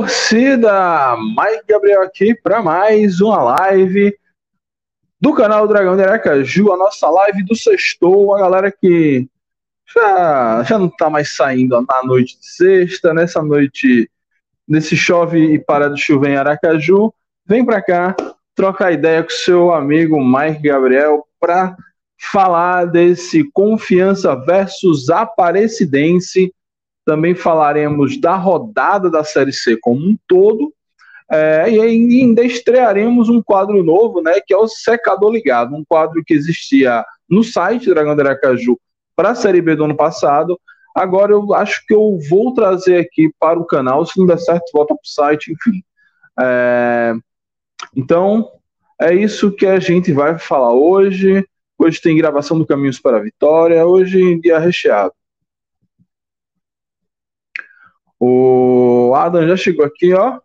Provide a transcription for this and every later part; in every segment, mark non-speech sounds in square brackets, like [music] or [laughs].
Torcida! Mike Gabriel aqui para mais uma live do canal Dragão de Aracaju, a nossa live do sextou, a galera que já, já não tá mais saindo na noite de sexta, nessa noite, nesse chove e para de chover em Aracaju, vem para cá trocar ideia com seu amigo Mike Gabriel para falar desse Confiança versus Aparecidense também falaremos da rodada da Série C como um todo. É, e ainda estrearemos um quadro novo, né, que é o Secador Ligado, um quadro que existia no site Dragão de Aracaju para a Série B do ano passado. Agora eu acho que eu vou trazer aqui para o canal, se não der certo, volta para o site, enfim. É, então, é isso que a gente vai falar hoje. Hoje tem gravação do Caminhos para a Vitória, hoje dia recheado. O Adam já chegou aqui, ó.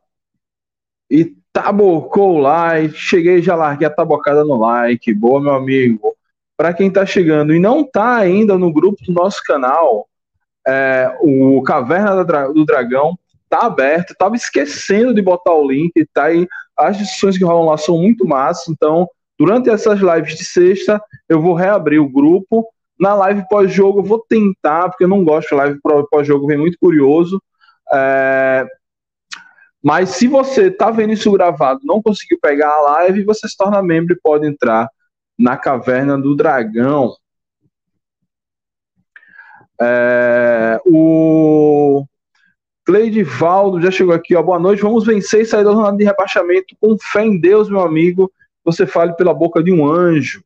E tabocou o like. Cheguei já larguei a tabocada no like. Boa, meu amigo. Para quem tá chegando e não tá ainda no grupo do nosso canal, é, o Caverna do Dragão tá aberto. Tava esquecendo de botar o link, tá aí. As discussões que rolam lá são muito massas. Então, durante essas lives de sexta, eu vou reabrir o grupo. Na live pós-jogo, eu vou tentar, porque eu não gosto de live pós-jogo, vem muito curioso. É, mas se você está vendo isso gravado não conseguiu pegar a live, você se torna membro e pode entrar na Caverna do Dragão. É, o Cleidivaldo já chegou aqui, ó. Boa noite. Vamos vencer e sair da zona de rebaixamento com fé em Deus, meu amigo. Você fale pela boca de um anjo.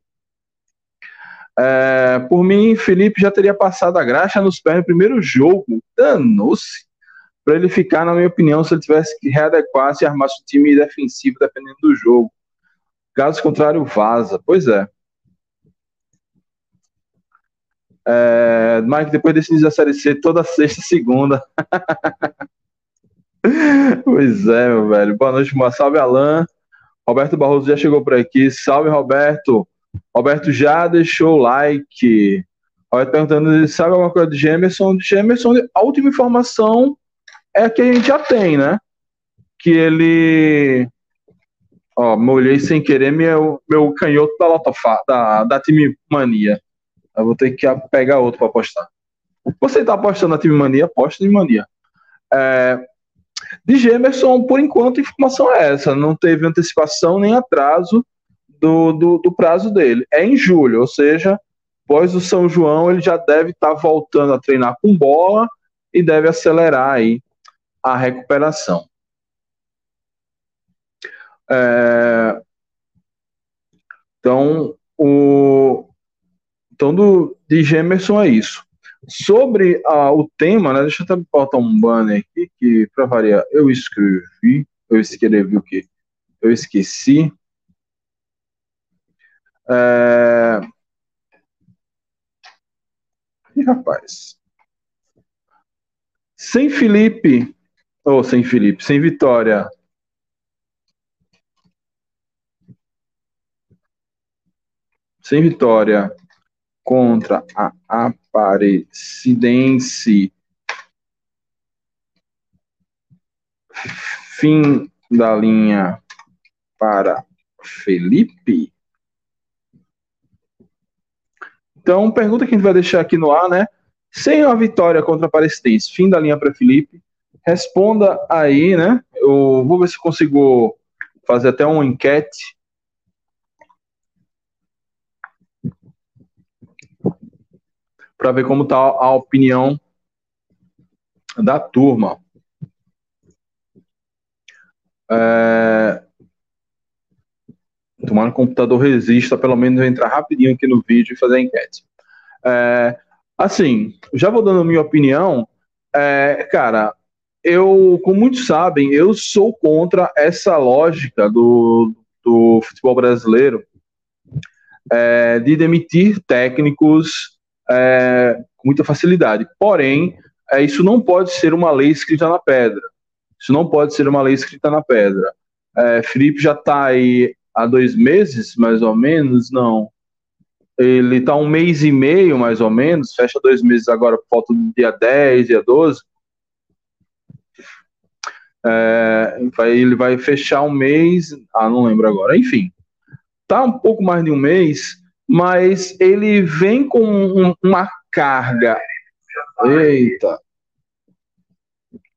É, por mim, Felipe já teria passado a graxa nos pés no primeiro jogo. Danou-se para ele ficar, na minha opinião, se ele tivesse que readequar, se armasse o time defensivo dependendo do jogo. Caso contrário, vaza. Pois é. é Mike, depois desse início da Série C, toda sexta e segunda. [laughs] pois é, meu velho. Boa noite, uma salve, Alain. Roberto Barroso já chegou por aqui. Salve, Roberto. Roberto já deixou o like. Roberto perguntando, sabe alguma coisa de Gemerson? De Gemerson, a última informação é que a gente já tem, né? Que ele. Ó, molhei sem querer meu, meu canhoto da, Lotofa, da, da Time Mania. Eu vou ter que pegar outro para apostar. Você está apostando na Time Mania? Aposta em Mania. É, de Gemerson, por enquanto, a informação é essa. Não teve antecipação nem atraso do, do, do prazo dele. É em julho, ou seja, após o São João, ele já deve estar tá voltando a treinar com bola e deve acelerar aí a recuperação. É, então, o, então do, de Gemerson é isso. Sobre ah, o tema, né, deixa eu até botar um banner aqui, que para variar, eu escrevi, eu escrevi o quê? Eu esqueci. É... E rapaz. Sem Felipe ou oh, sem Felipe, sem Vitória. Sem Vitória contra a Aparecidense. Fim da linha para Felipe. Então, pergunta que a gente vai deixar aqui no ar, né? Sem a vitória contra a Aparecidense, fim da linha para Felipe responda aí, né? Eu vou ver se consigo fazer até uma enquete. Para ver como está a opinião da turma. É... Tomar o computador resista, pelo menos entrar rapidinho aqui no vídeo e fazer a enquete. É... Assim, já vou dando minha opinião. É, cara, eu, como muitos sabem, eu sou contra essa lógica do, do futebol brasileiro é, de demitir técnicos é, com muita facilidade. Porém, é, isso não pode ser uma lei escrita na pedra. Isso não pode ser uma lei escrita na pedra. É, Felipe já está aí há dois meses, mais ou menos, não. Ele está um mês e meio, mais ou menos, fecha dois meses agora, falta do dia 10, dia 12. É, ele vai fechar um mês, ah, não lembro agora, enfim. Tá um pouco mais de um mês, mas ele vem com um, uma carga. Eita!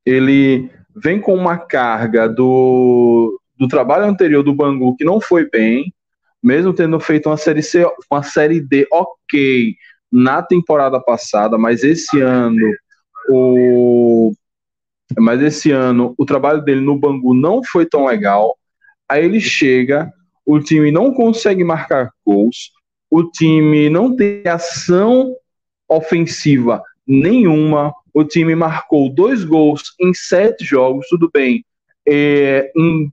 Ele vem com uma carga do, do trabalho anterior do Bangu que não foi bem, mesmo tendo feito uma série C, uma série D ok na temporada passada, mas esse ano o mas esse ano o trabalho dele no Bangu não foi tão legal. Aí ele chega, o time não consegue marcar gols, o time não tem ação ofensiva nenhuma. O time marcou dois gols em sete jogos, tudo bem. É, em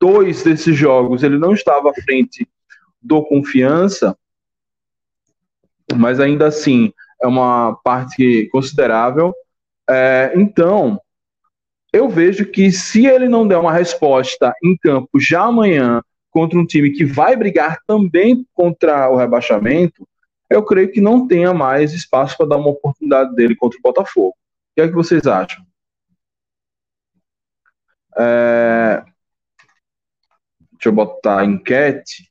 dois desses jogos ele não estava à frente do confiança, mas ainda assim é uma parte considerável. É, então, eu vejo que se ele não der uma resposta em campo já amanhã contra um time que vai brigar também contra o rebaixamento, eu creio que não tenha mais espaço para dar uma oportunidade dele contra o Botafogo. O que é que vocês acham? É... Deixa eu botar enquete.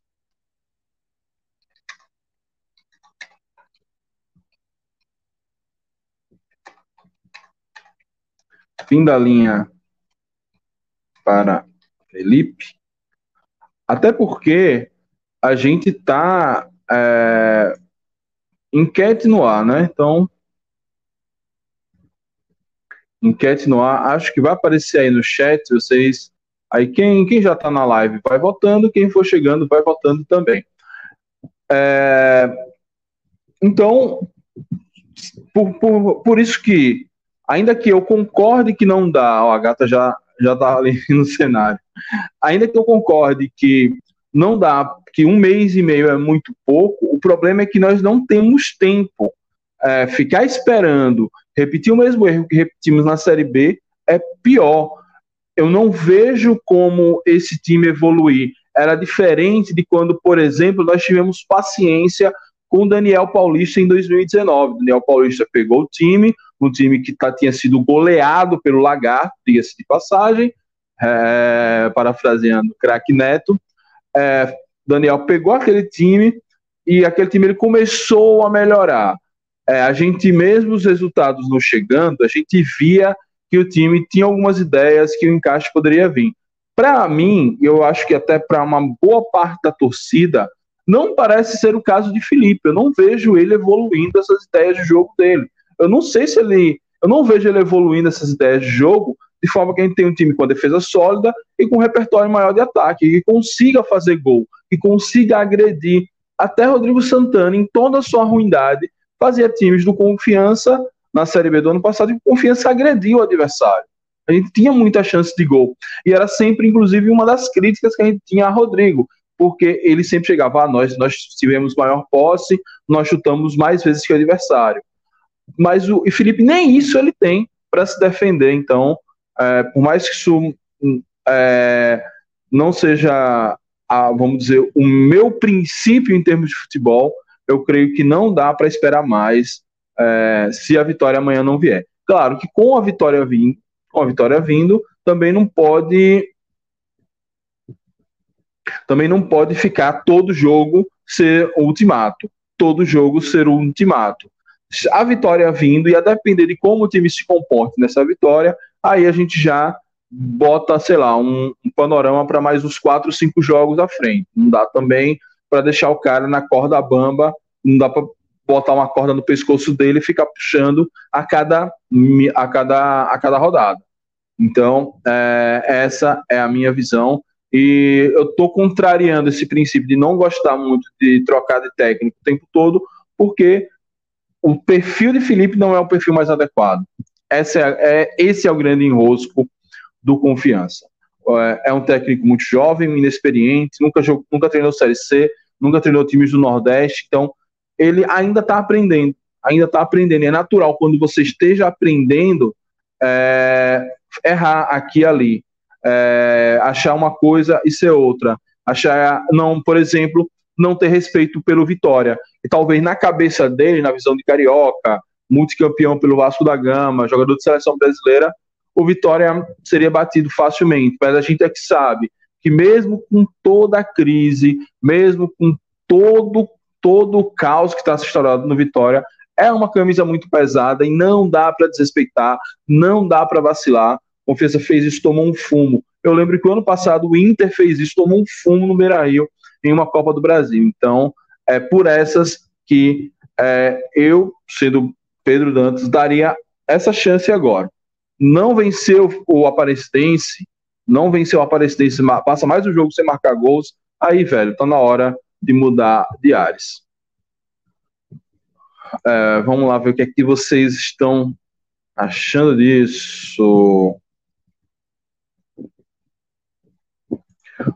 Fim da linha para Felipe. Até porque a gente está é, enquete no ar, né? Então, enquete no ar, acho que vai aparecer aí no chat, vocês. Aí quem, quem já está na live vai votando, quem for chegando vai votando também. É, então, por, por, por isso que, ainda que eu concorde que não dá, ó, a gata já já está ali [laughs] no cenário, ainda que eu concorde que não dá, que um mês e meio é muito pouco, o problema é que nós não temos tempo. É, ficar esperando, repetir o mesmo erro que repetimos na Série B é pior. Eu não vejo como esse time evoluir. Era diferente de quando, por exemplo, nós tivemos paciência com Daniel Paulista em 2019. O Daniel Paulista pegou o time, um time que tá, tinha sido goleado pelo Lagarto, diga-se de passagem, é, parafraseando craque Neto, é, Daniel pegou aquele time e aquele time ele começou a melhorar. É, a gente, mesmo os resultados não chegando, a gente via que o time tinha algumas ideias que o encaixe poderia vir. Para mim, eu acho que até para uma boa parte da torcida, não parece ser o caso de Felipe. Eu não vejo ele evoluindo essas ideias de jogo dele. Eu não sei se ele. Eu não vejo ele evoluindo essas ideias de jogo de forma que a gente tem um time com a defesa sólida e com um repertório maior de ataque, que consiga fazer gol, que consiga agredir. Até Rodrigo Santana, em toda a sua ruindade, fazia times do Confiança, na Série B do ano passado, e Confiança agrediu o adversário. A gente tinha muita chance de gol. E era sempre, inclusive, uma das críticas que a gente tinha a Rodrigo, porque ele sempre chegava, ah, nós, nós tivemos maior posse, nós chutamos mais vezes que o adversário. Mas o e Felipe nem isso ele tem para se defender. Então, é, por mais que isso é, não seja, a, vamos dizer, o meu princípio em termos de futebol, eu creio que não dá para esperar mais é, se a vitória amanhã não vier. Claro que com a vitória vindo, com a vitória vindo, também não pode também não pode ficar todo jogo ser ultimato, todo jogo ser ultimato. A vitória vindo e a depender de como o time se comporte nessa vitória, aí a gente já bota, sei lá, um, um panorama para mais uns 4, 5 jogos à frente. Não dá também para deixar o cara na corda bamba, não dá para botar uma corda no pescoço dele e ficar puxando a cada, a cada, a cada rodada. Então, é, essa é a minha visão. E eu estou contrariando esse princípio de não gostar muito de trocar de técnico o tempo todo, porque o perfil de Felipe não é o perfil mais adequado. É, é, esse é o grande enrosco do confiança. É, é um técnico muito jovem, inexperiente, nunca, jogou, nunca treinou Série C, nunca treinou times do Nordeste, então ele ainda está aprendendo, ainda está aprendendo. É natural quando você esteja aprendendo é, errar aqui e ali, é, achar uma coisa e ser outra, achar não, por exemplo, não ter respeito pelo Vitória. E talvez na cabeça dele, na visão de carioca, multicampeão pelo Vasco da Gama, jogador de seleção brasileira, o Vitória seria batido facilmente. Mas a gente é que sabe que mesmo com toda a crise, mesmo com todo todo o caos que está se estourando no Vitória, é uma camisa muito pesada e não dá para desrespeitar, não dá para vacilar. Confiança fez isso, tomou um fumo. Eu lembro que o ano passado o Inter fez isso, tomou um fumo no Beira-Rio em uma Copa do Brasil. Então, é por essas que é, eu, sendo Pedro Dantas, daria essa chance agora. Não venceu o Aparecidense, não venceu o Aparecidense, passa mais um jogo sem marcar gols, aí, velho, tá na hora de mudar de ares. É, vamos lá ver o que é que vocês estão achando disso.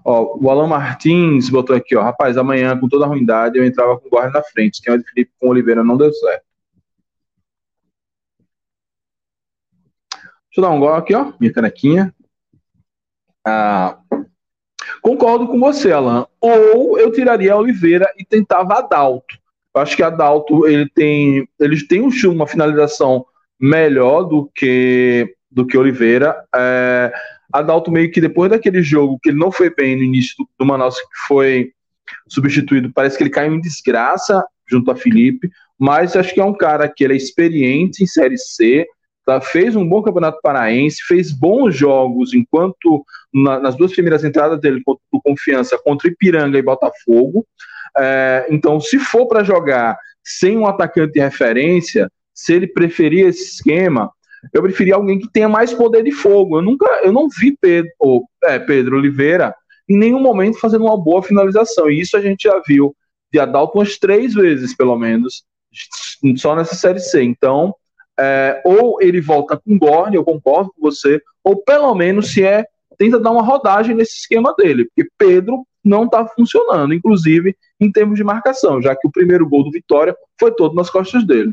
Ó, o Alan Martins botou aqui, ó. Rapaz, amanhã, com toda a ruindade, eu entrava com o guarda na frente. Esquema de Felipe com Oliveira não deu certo. Deixa eu dar um gol aqui, ó. Minha canequinha. Ah, concordo com você, Alan. Ou eu tiraria a Oliveira e tentava Adalto. Eu acho que Adalto ele tem, ele tem uma finalização melhor do que do que Oliveira. É, Adalto meio que depois daquele jogo que ele não foi bem no início do, do Manaus, que foi substituído, parece que ele caiu em desgraça junto a Felipe, mas acho que é um cara que ele é experiente em Série C, tá, fez um bom campeonato paraense, fez bons jogos enquanto na, nas duas primeiras entradas dele com confiança contra Ipiranga e Botafogo. É, então, se for para jogar sem um atacante de referência, se ele preferir esse esquema, eu preferia alguém que tenha mais poder de fogo. Eu nunca, eu não vi Pedro, é, Pedro Oliveira em nenhum momento fazendo uma boa finalização. E isso a gente já viu de Adalto umas três vezes, pelo menos, só nessa série C. Então, é, ou ele volta com Gorne, eu concordo com você, ou pelo menos se é tenta dar uma rodagem nesse esquema dele, porque Pedro não está funcionando, inclusive em termos de marcação, já que o primeiro gol do Vitória foi todo nas costas dele.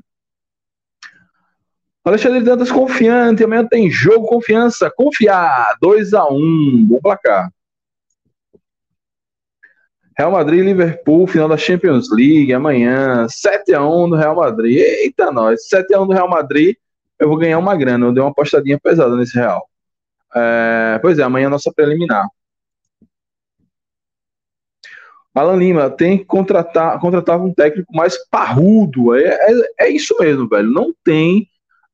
Alexandre Dantas confiante, amanhã tem jogo, confiança, confiar, 2 a 1 um, bom placar. Real Madrid Liverpool, final da Champions League, amanhã, 7 a 1 do Real Madrid. Eita, nós, 7 a 1 do Real Madrid, eu vou ganhar uma grana, eu dei uma apostadinha pesada nesse Real. É, pois é, amanhã é nossa preliminar. Alan Lima, tem que contratar, contratar um técnico mais parrudo. É, é, é isso mesmo, velho. Não tem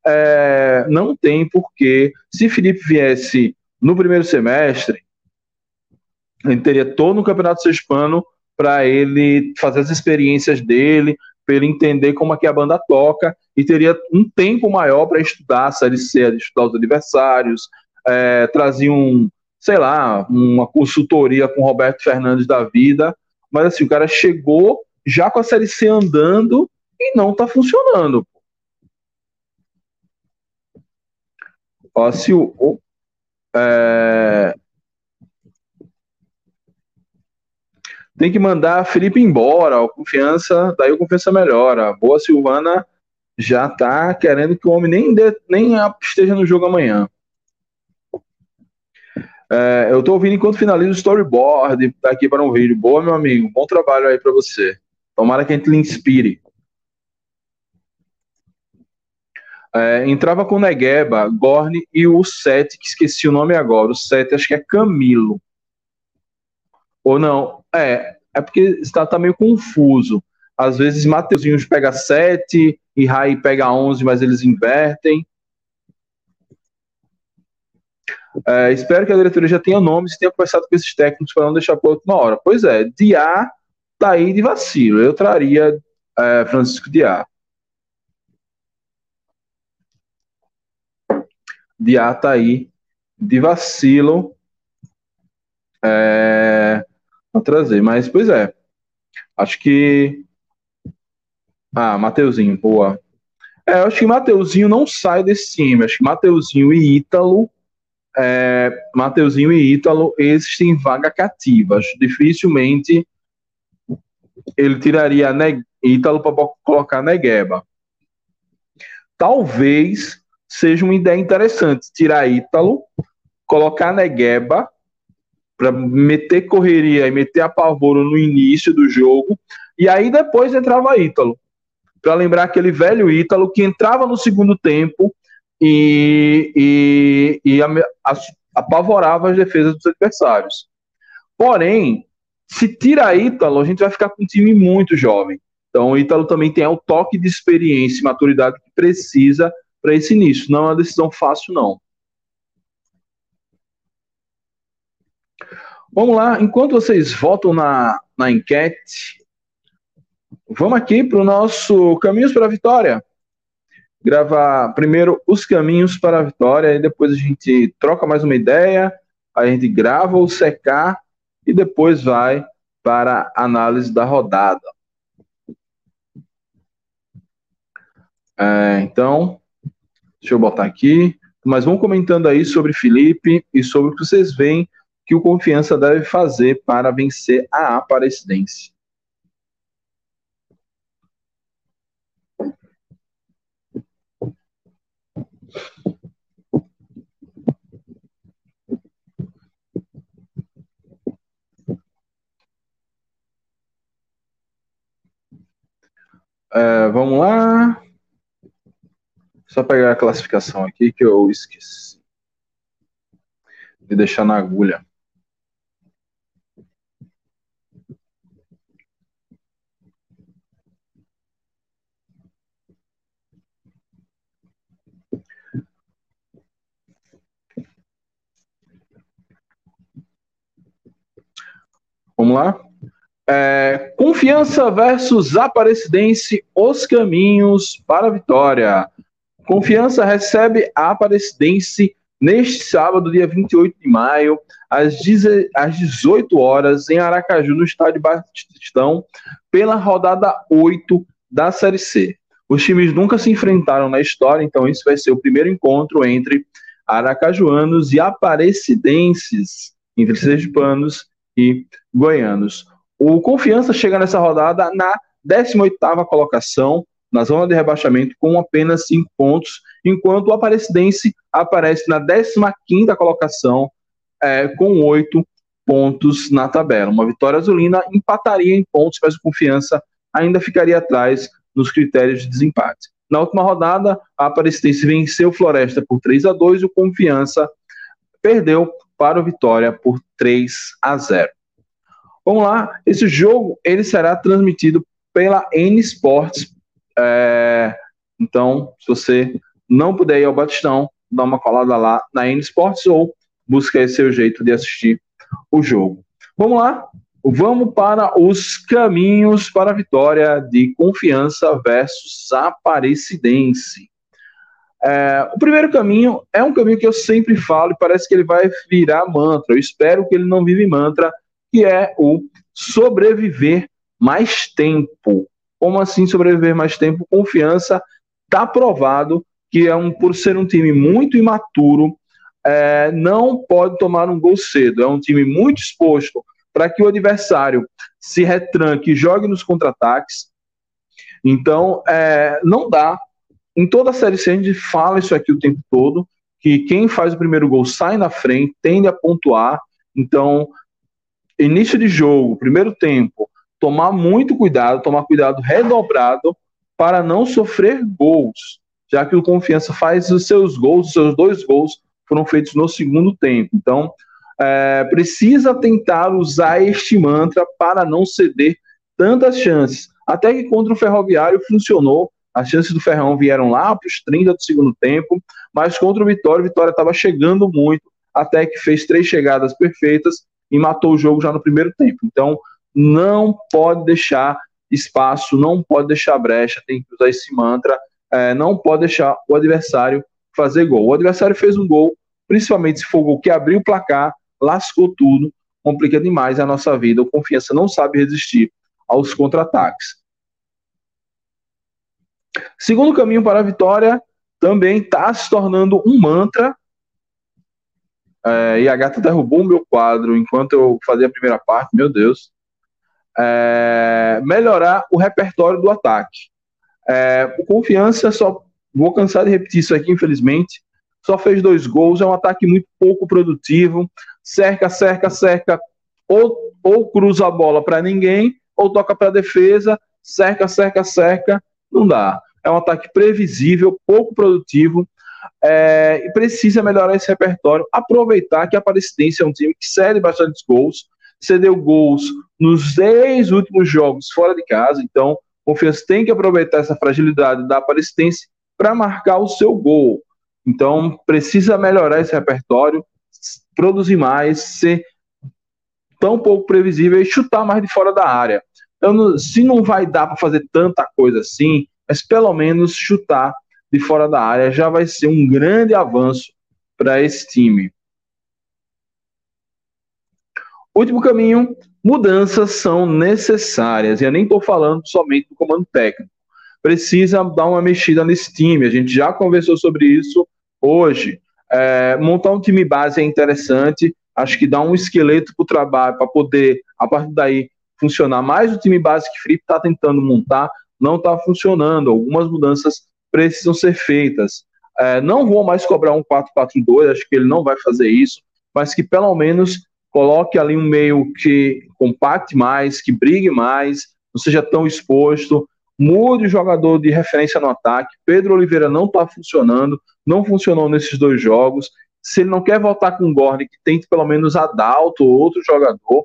é, não tem porque, se Felipe viesse no primeiro semestre, ele teria todo o Campeonato Sexpano para ele fazer as experiências dele, para ele entender como é que a banda toca, e teria um tempo maior para estudar a Série C, estudar os adversários, é, trazia um, sei lá, uma consultoria com Roberto Fernandes da vida, mas assim, o cara chegou já com a Série C andando e não está funcionando. Ó, se o, é... Tem que mandar Felipe embora, ó, confiança, daí a confiança melhora. Boa Silvana já tá querendo que o homem nem, dê, nem esteja no jogo amanhã. É, eu tô ouvindo enquanto finalizo o storyboard tá aqui para um vídeo. Boa, meu amigo. Bom trabalho aí para você. Tomara que a gente lhe inspire. É, entrava com Negueba, Gorne e o Sete, que esqueci o nome agora. O Sete, acho que é Camilo. Ou não? É, é porque está tá meio confuso. Às vezes Mateuzinho pega 7 e Rai pega 11, mas eles invertem. É, espero que a diretoria já tenha nomes e tenha conversado com esses técnicos para não deixar para a última hora. Pois é, Diá tá aí de vacilo. Eu traria é, Francisco Diá. Diá tá aí de vacilo. É, vou trazer, mas pois é. Acho que. Ah, Mateuzinho, boa. É, eu acho que Mateuzinho não sai desse time. Acho que Mateuzinho e Ítalo é, Mateuzinho e Ítalo, esses têm vaga cativa. Dificilmente ele tiraria Ítalo para colocar Negueba. Talvez seja uma ideia interessante tirar Ítalo, colocar Negueba para meter correria e meter apavoro no início do jogo e aí depois entrava Ítalo. Para lembrar aquele velho Ítalo que entrava no segundo tempo e, e, e apavorava as defesas dos adversários. Porém, se tira Ítalo, a gente vai ficar com um time muito jovem. Então, o Ítalo também tem o toque de experiência e maturidade que precisa para esse início. Não é uma decisão fácil, não. Vamos lá, enquanto vocês votam na, na enquete, vamos aqui para o nosso Caminhos para a Vitória gravar primeiro os caminhos para a vitória, e depois a gente troca mais uma ideia, a gente grava o secar e depois vai para a análise da rodada. É, então, deixa eu botar aqui. Mas vão comentando aí sobre Felipe e sobre o que vocês veem que o Confiança deve fazer para vencer a Aparecidense. É, vamos lá. Só pegar a classificação aqui que eu esqueci de deixar na agulha. Vamos lá? É, confiança versus Aparecidense, os caminhos para a vitória. Confiança recebe a Aparecidense neste sábado, dia 28 de maio, às, 18 horas, em Aracaju, no estádio Batistão, pela rodada 8 da Série C. Os times nunca se enfrentaram na história, então esse vai ser o primeiro encontro entre aracajuanos e aparecidenses, entre sergipanos e goianos. O Confiança chega nessa rodada na 18ª colocação, na zona de rebaixamento, com apenas 5 pontos, enquanto o Aparecidense aparece na 15ª colocação, é, com 8 pontos na tabela. Uma vitória azulina empataria em pontos, mas o Confiança ainda ficaria atrás nos critérios de desempate. Na última rodada, a Aparecidense venceu o Floresta por 3 a 2 e o Confiança perdeu para o Vitória por 3 a 0. Vamos lá, esse jogo ele será transmitido pela N Sports. É, então, se você não puder ir ao Batistão, dá uma colada lá na N Sports ou busca esse seu jeito de assistir o jogo. Vamos lá, vamos para os caminhos para a vitória de Confiança versus Aparecidense. É, o primeiro caminho é um caminho que eu sempre falo e parece que ele vai virar mantra. Eu espero que ele não vive mantra, que é o sobreviver mais tempo. Como assim sobreviver mais tempo? Confiança está provado que é um por ser um time muito imaturo, é, não pode tomar um gol cedo. É um time muito exposto para que o adversário se retranque e jogue nos contra-ataques. Então, é, não dá. Em toda a série C, a gente fala isso aqui o tempo todo, que quem faz o primeiro gol sai na frente, tende a pontuar. Então, início de jogo, primeiro tempo, tomar muito cuidado, tomar cuidado redobrado para não sofrer gols, já que o Confiança faz os seus gols, os seus dois gols foram feitos no segundo tempo. Então, é, precisa tentar usar este mantra para não ceder tantas chances. Até que contra o Ferroviário funcionou, as chances do Ferrão vieram lá para os 30 do segundo tempo, mas contra o Vitória, o Vitória estava chegando muito, até que fez três chegadas perfeitas e matou o jogo já no primeiro tempo. Então, não pode deixar espaço, não pode deixar brecha, tem que usar esse mantra, é, não pode deixar o adversário fazer gol. O adversário fez um gol, principalmente se for gol que abriu o placar, lascou tudo, complica demais a nossa vida. O Confiança não sabe resistir aos contra-ataques. Segundo caminho para a vitória também está se tornando um mantra. É, e a gata derrubou o meu quadro enquanto eu fazia a primeira parte, meu Deus. É, melhorar o repertório do ataque. É, o Confiança, só vou cansar de repetir isso aqui, infelizmente, só fez dois gols, é um ataque muito pouco produtivo, cerca, cerca, cerca, ou, ou cruza a bola para ninguém, ou toca para a defesa, cerca, cerca, cerca, não dá. É um ataque previsível, pouco produtivo, é, e precisa melhorar esse repertório, aproveitar que a Aparecidense é um time que cede bastante gols, cedeu gols nos 10 últimos jogos fora de casa, então Confiança tem que aproveitar essa fragilidade da Aparecidense para marcar o seu gol. Então precisa melhorar esse repertório, produzir mais, ser tão pouco previsível e chutar mais de fora da área. Se não vai dar para fazer tanta coisa assim, mas pelo menos chutar de fora da área já vai ser um grande avanço para esse time. Último caminho, mudanças são necessárias. E eu nem estou falando somente do comando técnico. Precisa dar uma mexida nesse time. A gente já conversou sobre isso hoje. É, montar um time base é interessante. Acho que dá um esqueleto para o trabalho, para poder, a partir daí, funcionar mais o time base que o Felipe está tentando montar. Não está funcionando. Algumas mudanças precisam ser feitas. É, não vou mais cobrar um 4-4-2, acho que ele não vai fazer isso, mas que pelo menos coloque ali um meio que compacte mais, que brigue mais, não seja tão exposto, mude o jogador de referência no ataque. Pedro Oliveira não está funcionando, não funcionou nesses dois jogos. Se ele não quer voltar com o Gordon, que tente pelo menos Adalto ou outro jogador.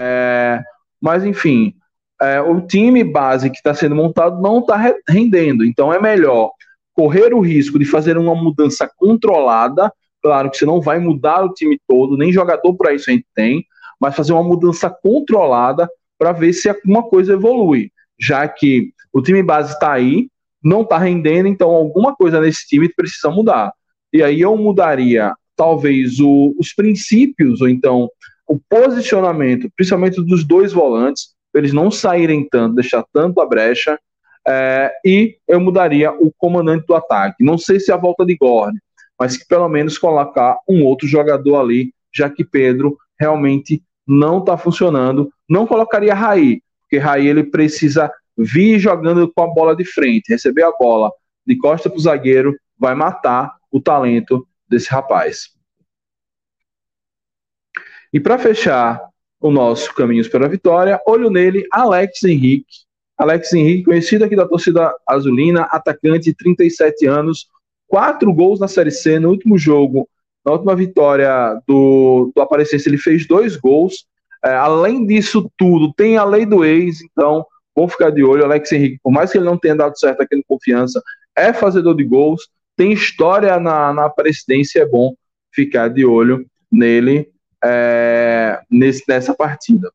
É, mas, enfim, é, o time base que está sendo montado não está rendendo. Então, é melhor correr o risco de fazer uma mudança controlada Claro que você não vai mudar o time todo, nem jogador para isso a gente tem, mas fazer uma mudança controlada para ver se alguma coisa evolui. Já que o time base está aí, não está rendendo, então alguma coisa nesse time precisa mudar. E aí eu mudaria talvez o, os princípios, ou então o posicionamento, principalmente dos dois volantes, para eles não saírem tanto, deixar tanto a brecha, é, e eu mudaria o comandante do ataque. Não sei se é a volta de Gordon, mas que pelo menos colocar um outro jogador ali, já que Pedro realmente não está funcionando. Não colocaria Raí, porque Raí ele precisa vir jogando com a bola de frente, receber a bola de costa para o zagueiro, vai matar o talento desse rapaz. E para fechar o nosso Caminhos para a Vitória, olho nele, Alex Henrique. Alex Henrique, conhecido aqui da torcida azulina, atacante, 37 anos, quatro gols na Série C. No último jogo, na última vitória do, do Aparecidense, ele fez dois gols. É, além disso tudo, tem a lei do ex, então vamos ficar de olho. Alex Henrique, por mais que ele não tenha dado certo aqui no Confiança, é fazedor de gols, tem história na, na Aparecidense, é bom ficar de olho nele é, nesse, nessa partida.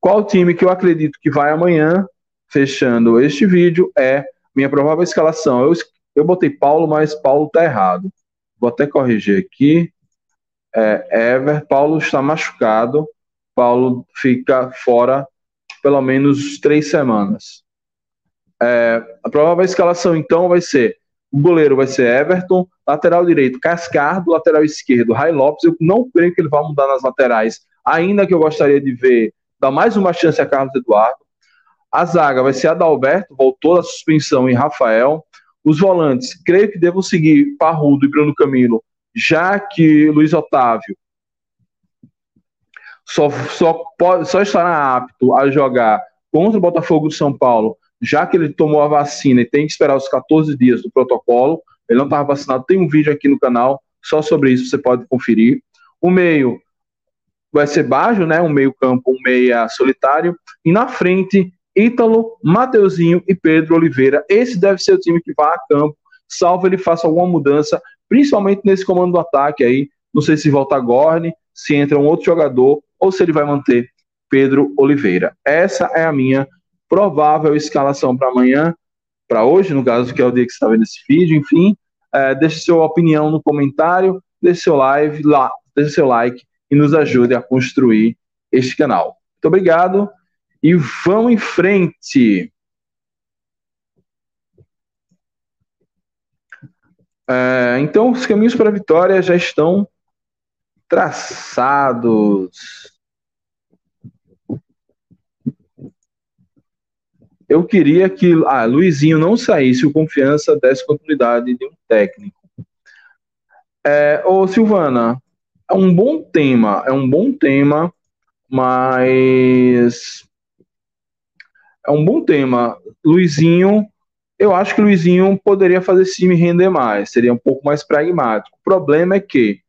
Qual time que eu acredito que vai amanhã, fechando este vídeo, é minha provável escalação. Eu eu botei Paulo, mas Paulo tá errado. Vou até corrigir aqui. É, Ever, Paulo está machucado. Paulo fica fora pelo menos três semanas. É, a provável escalação, então, vai ser: o goleiro vai ser Everton, lateral direito Cascardo, lateral esquerdo Rai Lopes. Eu não creio que ele vá mudar nas laterais, ainda que eu gostaria de ver dar mais uma chance a Carlos Eduardo. A zaga vai ser Adalberto, voltou da suspensão em Rafael. Os volantes, creio que devam seguir Parrudo e Bruno Camilo, já que Luiz Otávio só, só, pode, só estará apto a jogar contra o Botafogo de São Paulo, já que ele tomou a vacina e tem que esperar os 14 dias do protocolo. Ele não estava vacinado. Tem um vídeo aqui no canal só sobre isso, você pode conferir. O meio vai ser Bajo, né? Um meio campo, um meia solitário. E na frente, Ítalo, Mateuzinho e Pedro Oliveira. Esse deve ser o time que vai a campo, salvo ele faça alguma mudança, principalmente nesse comando do ataque aí. Não sei se volta Gorne, se entra um outro jogador ou se ele vai manter Pedro Oliveira. Essa é a minha provável escalação para amanhã, para hoje, no caso, que é o dia que você está vendo esse vídeo, enfim. É, deixe sua opinião no comentário, deixe seu live lá, deixe seu like e nos ajude a construir este canal. Muito obrigado e vamos em frente. É, então, os caminhos para a vitória já estão traçados. Eu queria que ah, Luizinho não saísse, o confiança desse continuidade de um técnico. É, ô Silvana, é um bom tema, é um bom tema, mas é um bom tema. Luizinho, eu acho que Luizinho poderia fazer esse time render mais, seria um pouco mais pragmático. O problema é que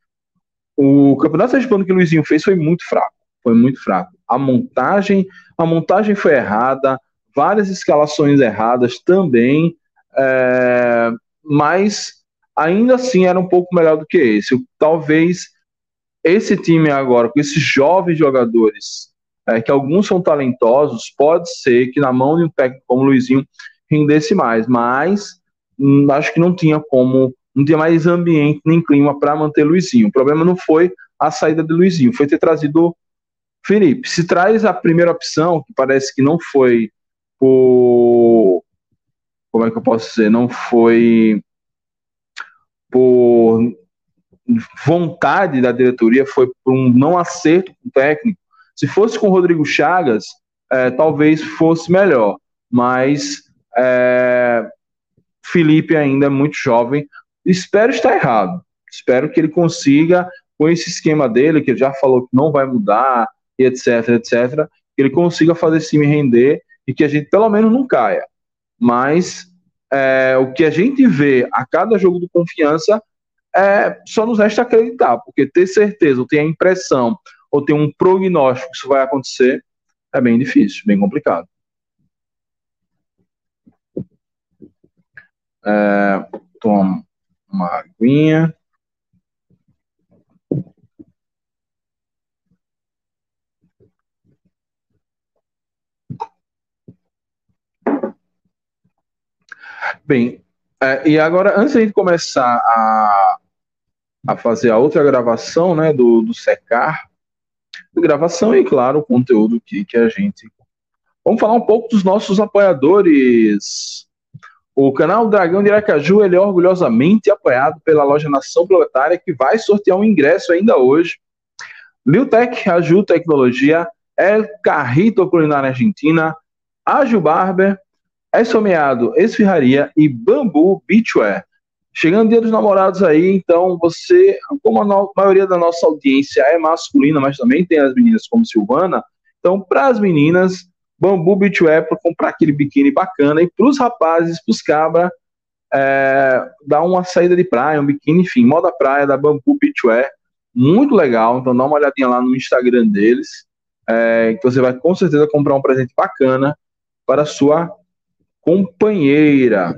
o campeonato sergipano que Luizinho fez foi muito fraco, foi muito fraco. A montagem, a montagem foi errada, várias escalações erradas também, é, mas ainda assim era um pouco melhor do que esse. Talvez esse time agora, com esses jovens jogadores, é, que alguns são talentosos, pode ser que na mão de um técnico como o Luizinho rendesse mais, mas hum, acho que não tinha como, não tinha mais ambiente nem clima para manter Luizinho. O problema não foi a saída de Luizinho, foi ter trazido Felipe. Se traz a primeira opção, que parece que não foi por. Como é que eu posso dizer? Não foi por vontade da diretoria, foi por um não acerto com o técnico. Se fosse com o Rodrigo Chagas, é, talvez fosse melhor, mas é, Felipe ainda é muito jovem. Espero estar errado. Espero que ele consiga, com esse esquema dele, que ele já falou que não vai mudar, e etc, etc, que ele consiga fazer esse time render e que a gente pelo menos não caia. Mas é, o que a gente vê a cada jogo do confiança é, só nos resta acreditar, porque ter certeza, ou ter a impressão, ou ter um prognóstico que isso vai acontecer, é bem difícil, bem complicado. É, toma uma aguinha. Bem, é, e agora, antes de a gente começar a, a fazer a outra gravação né, do, do secar, gravação e, claro, o conteúdo que, que a gente. Vamos falar um pouco dos nossos apoiadores. O canal Dragão de Aracaju ele é orgulhosamente apoiado pela loja Nação Proletária, que vai sortear um ingresso ainda hoje. Liutec, Aju Tecnologia, El Carrito Culinária Argentina, Aju Barber, someado Esfirraria e Bambu Beachwear. Chegando o dia dos namorados aí, então você, como a maioria da nossa audiência é masculina, mas também tem as meninas como Silvana, então para as meninas, Bambu Beachwear para comprar aquele biquíni bacana e para os rapazes, para os cabra, é, dar uma saída de praia, um biquíni, enfim, moda praia da Bambu Beachwear, muito legal, então dá uma olhadinha lá no Instagram deles, é, que você vai com certeza comprar um presente bacana para a sua companheira.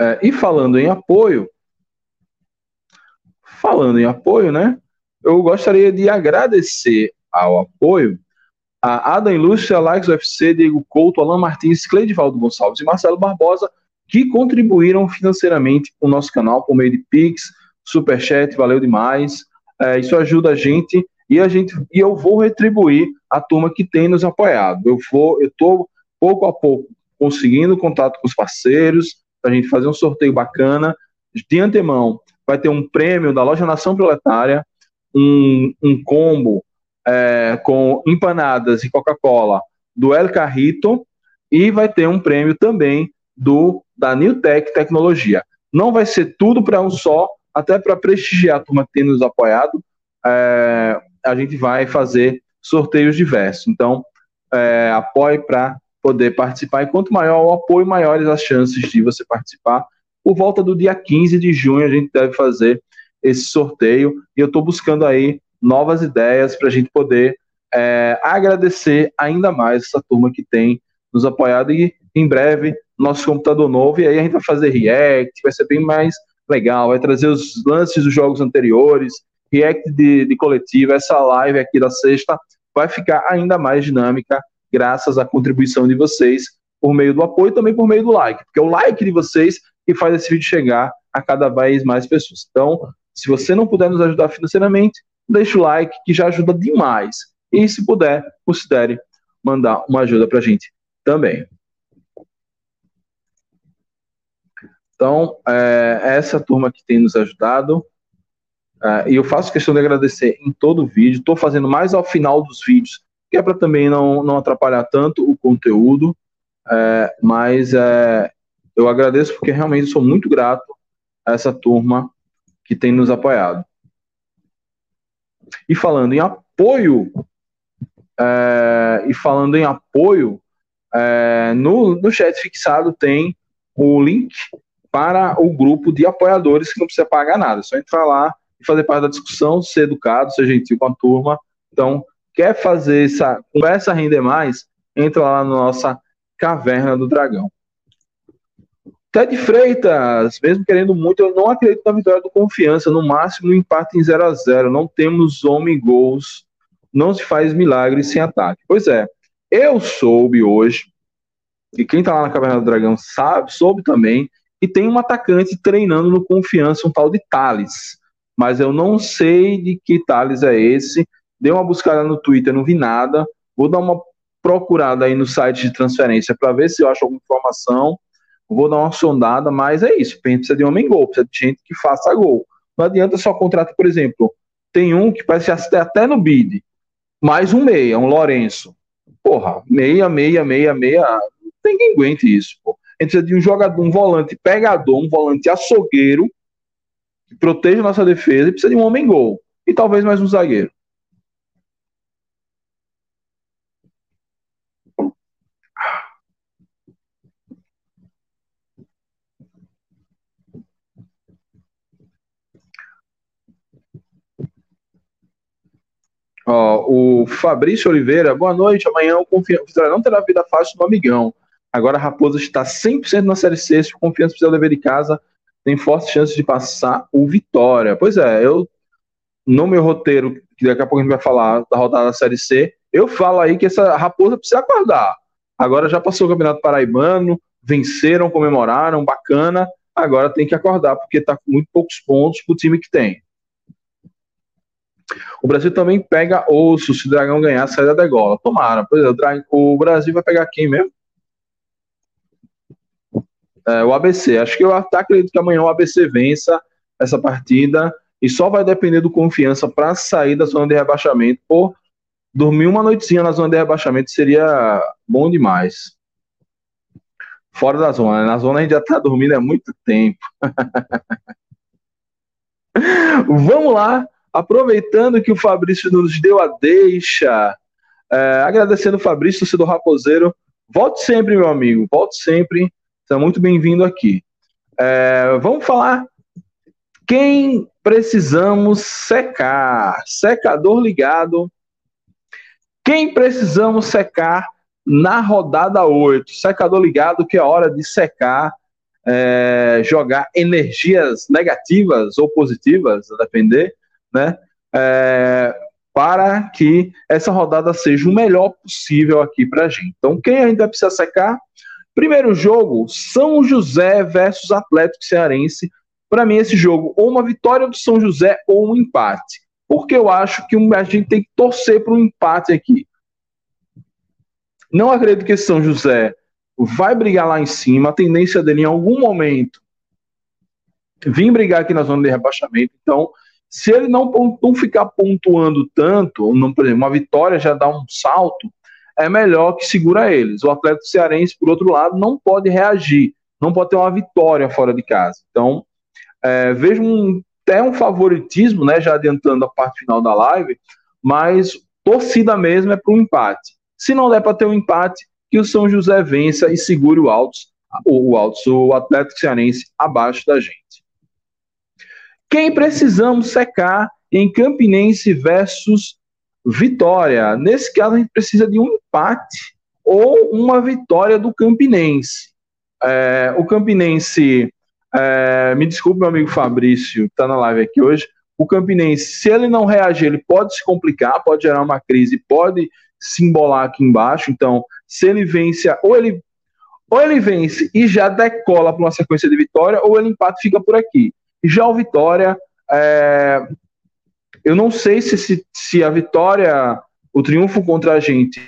É, e falando em apoio, falando em apoio, né? Eu gostaria de agradecer ao apoio a Adam Ilústria, Alex UFC, Diego Couto, Alan Martins, Cleidivaldo Gonçalves e Marcelo Barbosa, que contribuíram financeiramente com o nosso canal por meio de Pix, Superchat, valeu demais. É, isso ajuda a gente e a gente e eu vou retribuir a turma que tem nos apoiado. Eu vou, eu estou pouco a pouco conseguindo contato com os parceiros para a gente fazer um sorteio bacana. De antemão, vai ter um prêmio da loja Nação Proletária, um, um combo é, com empanadas e Coca-Cola do El Carrito e vai ter um prêmio também do da New Tech Tecnologia. Não vai ser tudo para um só, até para prestigiar a turma que tem nos apoiado. É, a gente vai fazer sorteios diversos. Então, é, apoie para poder participar. E quanto maior o apoio, maiores as chances de você participar. Por volta do dia 15 de junho, a gente deve fazer esse sorteio. E eu estou buscando aí novas ideias para a gente poder é, agradecer ainda mais essa turma que tem nos apoiado. E em breve nosso computador novo e aí a gente vai fazer react, vai ser bem mais legal, vai trazer os lances dos jogos anteriores, react de, de coletiva, essa live aqui da sexta vai ficar ainda mais dinâmica graças à contribuição de vocês por meio do apoio e também por meio do like, porque é o like de vocês que faz esse vídeo chegar a cada vez mais pessoas. Então, se você não puder nos ajudar financeiramente, deixa o like que já ajuda demais. E se puder, considere mandar uma ajuda para a gente também. Então, é, essa turma que tem nos ajudado. É, e eu faço questão de agradecer em todo o vídeo. Estou fazendo mais ao final dos vídeos, que é para também não, não atrapalhar tanto o conteúdo. É, mas é, eu agradeço porque realmente sou muito grato a essa turma que tem nos apoiado. E falando em apoio, é, e falando em apoio, é, no, no chat fixado tem o link para o grupo de apoiadores que não precisa pagar nada, é só entrar lá e fazer parte da discussão, ser educado, ser gentil com a turma. Então, quer fazer essa conversa render mais? Entra lá na nossa Caverna do Dragão. Ted Freitas, mesmo querendo muito, eu não acredito na vitória do Confiança. No máximo, um empate em 0 a 0 Não temos homem gols. Não se faz milagre sem ataque. Pois é, eu soube hoje, e quem tá lá na Caverna do Dragão sabe, soube também, e tem um atacante treinando no Confiança, um tal de Thales. Mas eu não sei de que Thales é esse. Dei uma buscada no Twitter, não vi nada. Vou dar uma procurada aí no site de transferência para ver se eu acho alguma informação. Vou dar uma sondada, mas é isso. Precisa de homem gol, precisa de gente que faça gol. Não adianta só contratar, por exemplo, tem um que parece até no bid, mais um meia, um Lourenço. Porra, meia, meia, meia, meia. Não tem quem aguente isso, pô. A gente precisa de um jogador, um volante pegador, um volante açougueiro, que proteja nossa defesa e precisa de um homem gol. E talvez mais um zagueiro. Ó, o Fabrício Oliveira, boa noite. Amanhã o Confiança não terá vida fácil no Amigão. Agora a Raposa está 100% na Série C. Se o Confiança precisar dever de casa, tem fortes chances de passar o Vitória. Pois é, eu, no meu roteiro, que daqui a pouco a gente vai falar da rodada da Série C, eu falo aí que essa Raposa precisa acordar. Agora já passou o Campeonato Paraibano, venceram, comemoraram, bacana. Agora tem que acordar, porque está com muito poucos pontos para o time que tem. O Brasil também pega osso se o Dragão ganhar a saída da gola. Tomara. Pois é, o, o Brasil vai pegar quem mesmo? É, o ABC. Acho que eu até acredito que amanhã o ABC vença essa partida e só vai depender do confiança para sair da zona de rebaixamento. Por dormir uma noitezinha na zona de rebaixamento seria bom demais. Fora da zona. Né? Na zona a gente já está dormindo há muito tempo. [laughs] Vamos lá Aproveitando que o Fabrício nos deu a deixa, é, agradecendo o Fabrício, torcedor raposeiro. Volte sempre, meu amigo, volte sempre. Seja muito bem-vindo aqui. É, vamos falar quem precisamos secar. Secador ligado. Quem precisamos secar na rodada 8? Secador ligado, que é hora de secar, é, jogar energias negativas ou positivas, a depender né? É, para que essa rodada seja o melhor possível aqui para a gente. Então, quem ainda precisa secar? Primeiro jogo, São José versus Atlético Cearense. Para mim, esse jogo, ou uma vitória do São José ou um empate. Porque eu acho que a gente tem que torcer para um empate aqui. Não acredito que São José vai brigar lá em cima. A tendência dele, em algum momento, vir brigar aqui na zona de rebaixamento. Então, se ele não, não ficar pontuando tanto, não, por exemplo, uma vitória já dá um salto, é melhor que segura eles. O Atlético Cearense, por outro lado, não pode reagir, não pode ter uma vitória fora de casa. Então, é, vejo um, até um favoritismo, né, já adiantando a parte final da live, mas torcida mesmo é para um empate. Se não der para ter um empate, que o São José vença e segure o Altos, o, o Altos, o Atlético Cearense abaixo da gente. Quem precisamos secar em Campinense versus Vitória? Nesse caso, a gente precisa de um empate ou uma vitória do Campinense. É, o Campinense, é, me desculpe, meu amigo Fabrício, que está na live aqui hoje. O Campinense, se ele não reagir, ele pode se complicar, pode gerar uma crise, pode se embolar aqui embaixo. Então, se ele vence, ou ele, ou ele vence e já decola para uma sequência de vitória, ou ele empate fica por aqui. Já o Vitória, é, eu não sei se, se, se a vitória, o triunfo contra a gente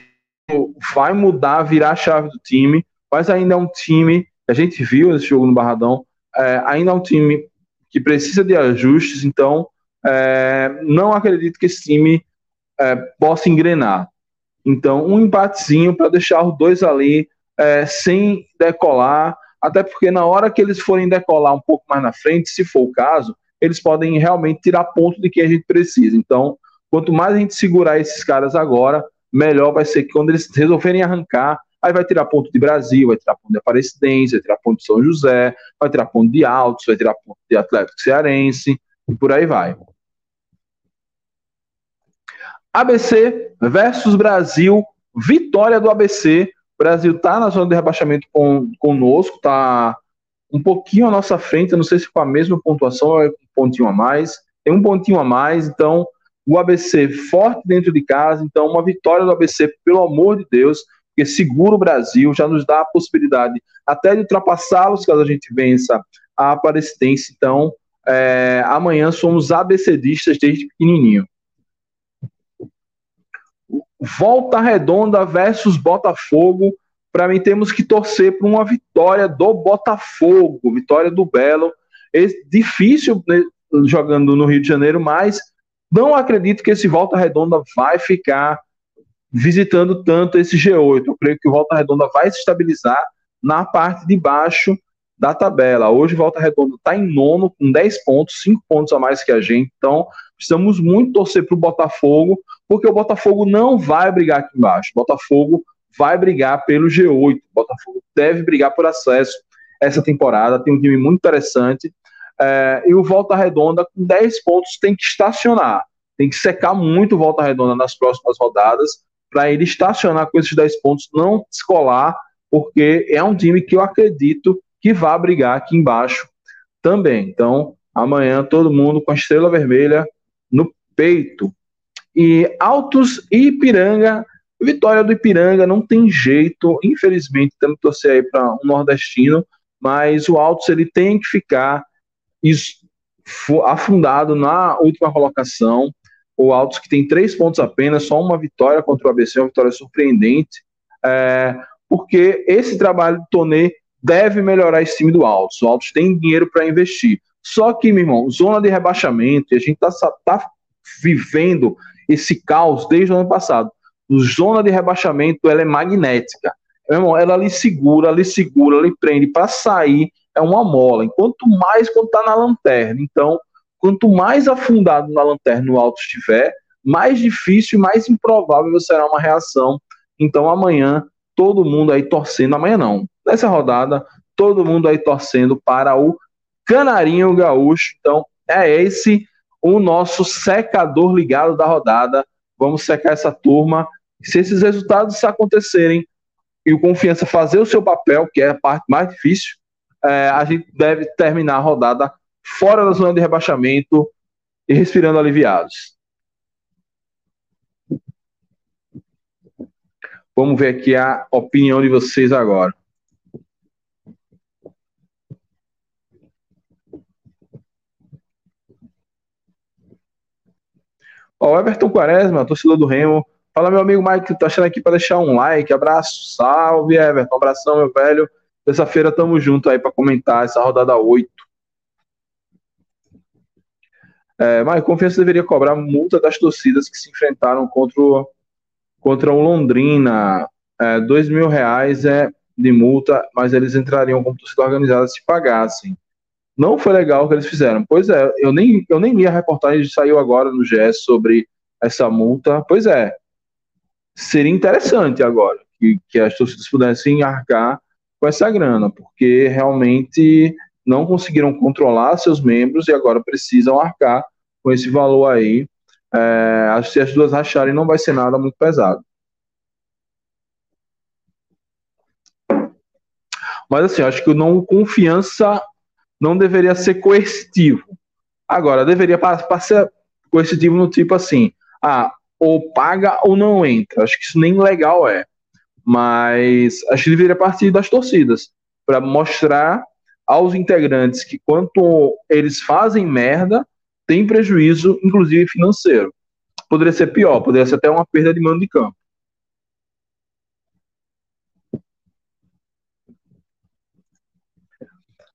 vai mudar, virar a chave do time, mas ainda é um time, a gente viu esse jogo no Barradão, é, ainda é um time que precisa de ajustes, então é, não acredito que esse time é, possa engrenar. Então, um empatezinho para deixar os dois ali é, sem decolar, até porque na hora que eles forem decolar um pouco mais na frente, se for o caso, eles podem realmente tirar ponto de quem a gente precisa. Então, quanto mais a gente segurar esses caras agora, melhor vai ser que quando eles resolverem arrancar, aí vai tirar ponto de Brasil, vai tirar ponto de Aparecidense, vai tirar ponto de São José, vai tirar ponto de Altos, vai tirar ponto de Atlético Cearense, e por aí vai. ABC versus Brasil, vitória do ABC. O Brasil está na zona de rebaixamento com, conosco, está um pouquinho à nossa frente, não sei se com a mesma pontuação ou é um pontinho a mais. Tem um pontinho a mais, então o ABC forte dentro de casa, então uma vitória do ABC, pelo amor de Deus, que segura o Brasil, já nos dá a possibilidade até de ultrapassá-los caso a gente vença a Aparecidense. Então, é, amanhã somos ABCdistas desde pequenininho. Volta Redonda versus Botafogo. Para mim, temos que torcer por uma vitória do Botafogo, vitória do Belo. É difícil né, jogando no Rio de Janeiro, mas não acredito que esse Volta Redonda vai ficar visitando tanto esse G8. Eu creio que o Volta Redonda vai se estabilizar na parte de baixo da tabela. Hoje Volta Redonda está em nono com 10 pontos, 5 pontos a mais que a gente. Então, precisamos muito torcer para o Botafogo, porque o Botafogo não vai brigar aqui embaixo. O Botafogo vai brigar pelo G8. O Botafogo deve brigar por acesso essa temporada. Tem um time muito interessante. É, e o Volta Redonda, com 10 pontos, tem que estacionar. Tem que secar muito o Volta Redonda nas próximas rodadas para ele estacionar com esses 10 pontos, não descolar, porque é um time que eu acredito que vai brigar aqui embaixo também. Então, amanhã todo mundo com a estrela vermelha no peito. E Altos e Ipiranga, vitória do Ipiranga, não tem jeito, infelizmente, temos que torcer aí para um nordestino, mas o Altos ele tem que ficar afundado na última colocação. O Altos que tem três pontos apenas, só uma vitória contra o ABC, uma vitória surpreendente, é, porque esse trabalho do Tonê deve melhorar esse time do Altos. O Altos tem dinheiro para investir. Só que, meu irmão, zona de rebaixamento, e a gente está tá vivendo esse caos desde o ano passado. Zona de rebaixamento, ela é magnética. Meu irmão, ela lhe segura, lhe segura, lhe prende para sair é uma mola. Enquanto mais quando está na lanterna. Então, quanto mais afundado na lanterna o alto estiver, mais difícil e mais improvável será uma reação. Então, amanhã, todo mundo aí torcendo, amanhã não, nessa rodada, todo mundo aí torcendo para o Canarinho Gaúcho. Então, é esse o nosso secador ligado da rodada. Vamos secar essa turma. Se esses resultados acontecerem e o Confiança fazer o seu papel, que é a parte mais difícil, é, a gente deve terminar a rodada fora da zona de rebaixamento e respirando aliviados. Vamos ver aqui a opinião de vocês agora. Ó, o Everton Quaresma, torcedor do Remo. Fala, meu amigo Mike, tô achando aqui para deixar um like. Abraço, salve, Everton. Abração, meu velho. Terça-feira tamo junto aí para comentar essa rodada 8. É, mas Confiança deveria cobrar multa das torcidas que se enfrentaram contra o, contra o Londrina. É, dois mil reais é de multa, mas eles entrariam como torcida organizada se pagassem. Não foi legal o que eles fizeram. Pois é, eu nem, eu nem li a reportagem que saiu agora no GS sobre essa multa. Pois é, seria interessante agora que, que as torcidas pudessem arcar com essa grana, porque realmente não conseguiram controlar seus membros e agora precisam arcar com esse valor aí. É, se as duas racharem, não vai ser nada muito pesado. Mas assim, acho que não confiança não deveria ser coercitivo. Agora, deveria ser coercitivo no tipo assim, ah, ou paga ou não entra. Acho que isso nem legal é. Mas acho que deveria partir das torcidas para mostrar aos integrantes que quanto eles fazem merda, tem prejuízo, inclusive financeiro. Poderia ser pior, poderia ser até uma perda de mando de campo.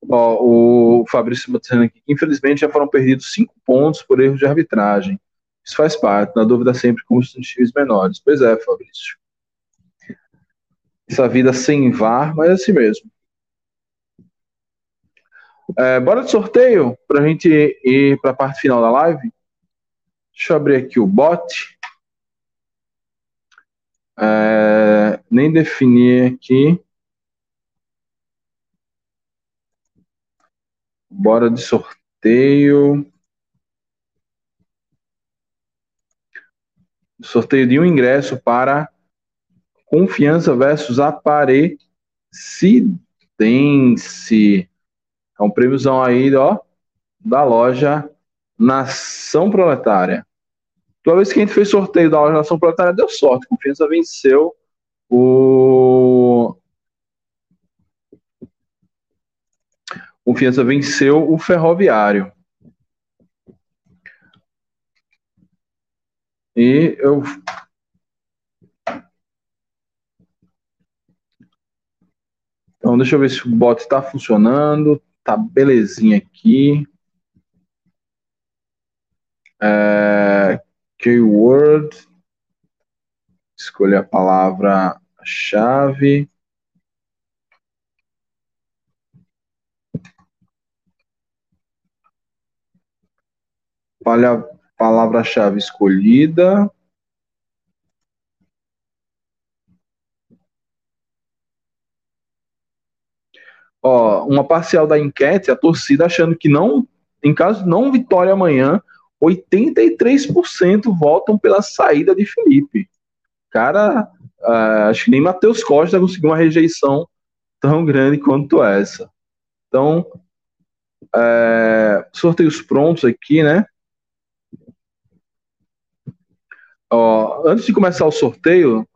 Ó, o Fabrício dizendo aqui infelizmente já foram perdidos cinco pontos por erros de arbitragem. Isso faz parte, na dúvida sempre com os times menores. Pois é, Fabrício. Essa vida sem VAR, mas é assim mesmo. É, bora de sorteio para a gente ir para a parte final da live. Deixa eu abrir aqui o bot. É, nem definir aqui. Bora de sorteio. Sorteio de um ingresso para Confiança versus Aparecidense. É um prêmiozão aí, ó, da loja Nação Proletária. Toda vez que a gente fez sorteio da loja Nação Proletária, deu sorte. Confiança venceu o. Confiança venceu o Ferroviário. E eu. Então, deixa eu ver se o bot está funcionando. Tá belezinha aqui. É, keyword. Escolher a palavra-chave. Palavra-chave escolhida. Ó, uma parcial da enquete, a torcida achando que não, em caso de não vitória amanhã, 83% votam pela saída de Felipe. Cara, uh, acho que nem Matheus Costa conseguiu uma rejeição tão grande quanto essa. Então, é, sorteios prontos aqui, né? Ó, antes de começar o sorteio,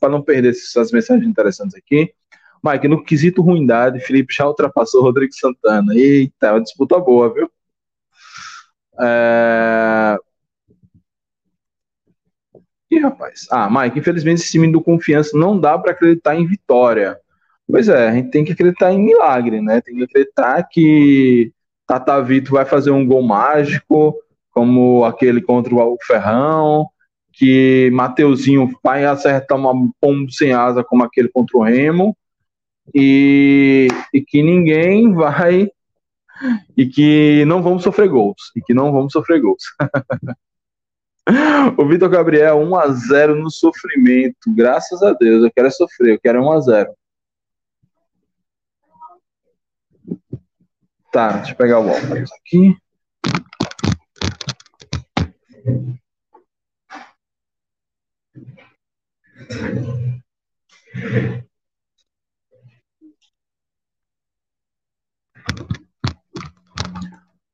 para não perder essas mensagens interessantes aqui, Mike, no quesito ruindade, Felipe já ultrapassou Rodrigo Santana. Eita, é uma disputa boa, viu? É... Ih, rapaz. Ah, Mike, infelizmente esse time do Confiança não dá para acreditar em vitória. Pois é, a gente tem que acreditar em milagre, né? Tem que acreditar que Tata Vito vai fazer um gol mágico, como aquele contra o Ferrão, que Mateuzinho vai acertar uma pombo sem asa como aquele contra o Remo, e, e que ninguém vai e que não vamos sofrer gols e que não vamos sofrer gols. [laughs] o Vitor Gabriel 1 a 0 no sofrimento. Graças a Deus, eu quero sofrer, eu quero 1 a 0. Tá, deixa eu pegar o óculos aqui.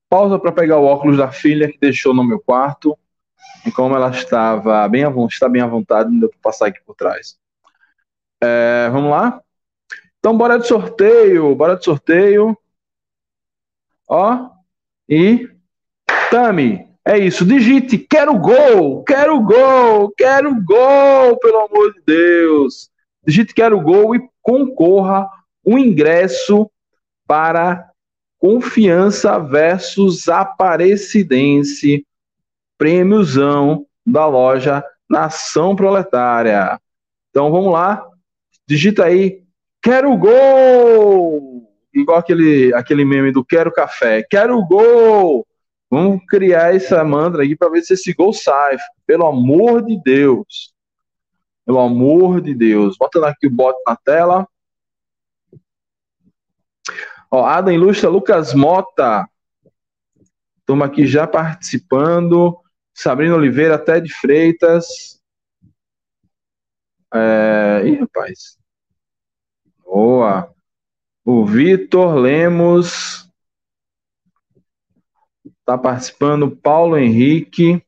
Pausa para pegar o óculos da filha que deixou no meu quarto. E como ela estava bem à, está bem à vontade, não deu para passar aqui por trás. É, vamos lá? Então, bora de sorteio, bora de sorteio. Ó, e Tami, é isso. Digite, quero gol, quero gol, quero gol, pelo amor de Deus. Digite, quero gol e concorra o ingresso para Confiança versus Aparecidense, prêmiozão da loja Nação Proletária. Então vamos lá, digita aí, quero gol! Igual aquele, aquele meme do quero café, quero gol! Vamos criar essa mantra aqui para ver se esse gol sai, pelo amor de Deus. Pelo amor de Deus. Botando aqui o bot na tela. Ó, Adam Ilustra, Lucas Mota, turma aqui já participando. Sabrina Oliveira, Ted Freitas. É... Ih, rapaz. Boa. O Vitor Lemos está participando. Paulo Henrique.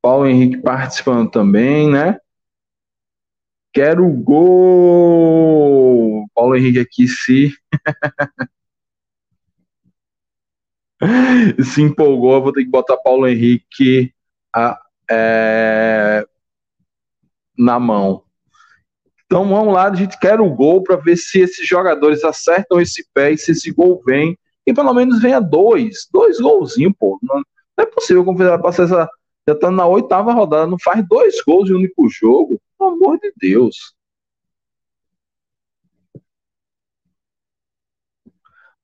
Paulo Henrique participando também, né? Quero gol! Paulo Henrique aqui se. [laughs] se empolgou, vou ter que botar Paulo Henrique a, é, na mão. Então vamos lá, a gente quer o gol para ver se esses jogadores acertam esse pé e se esse gol vem. E pelo menos venha dois. Dois golzinhos, pô. Não, é possível como passar essa. Já tá na oitava rodada, não faz dois gols em um único jogo. Pelo amor de Deus.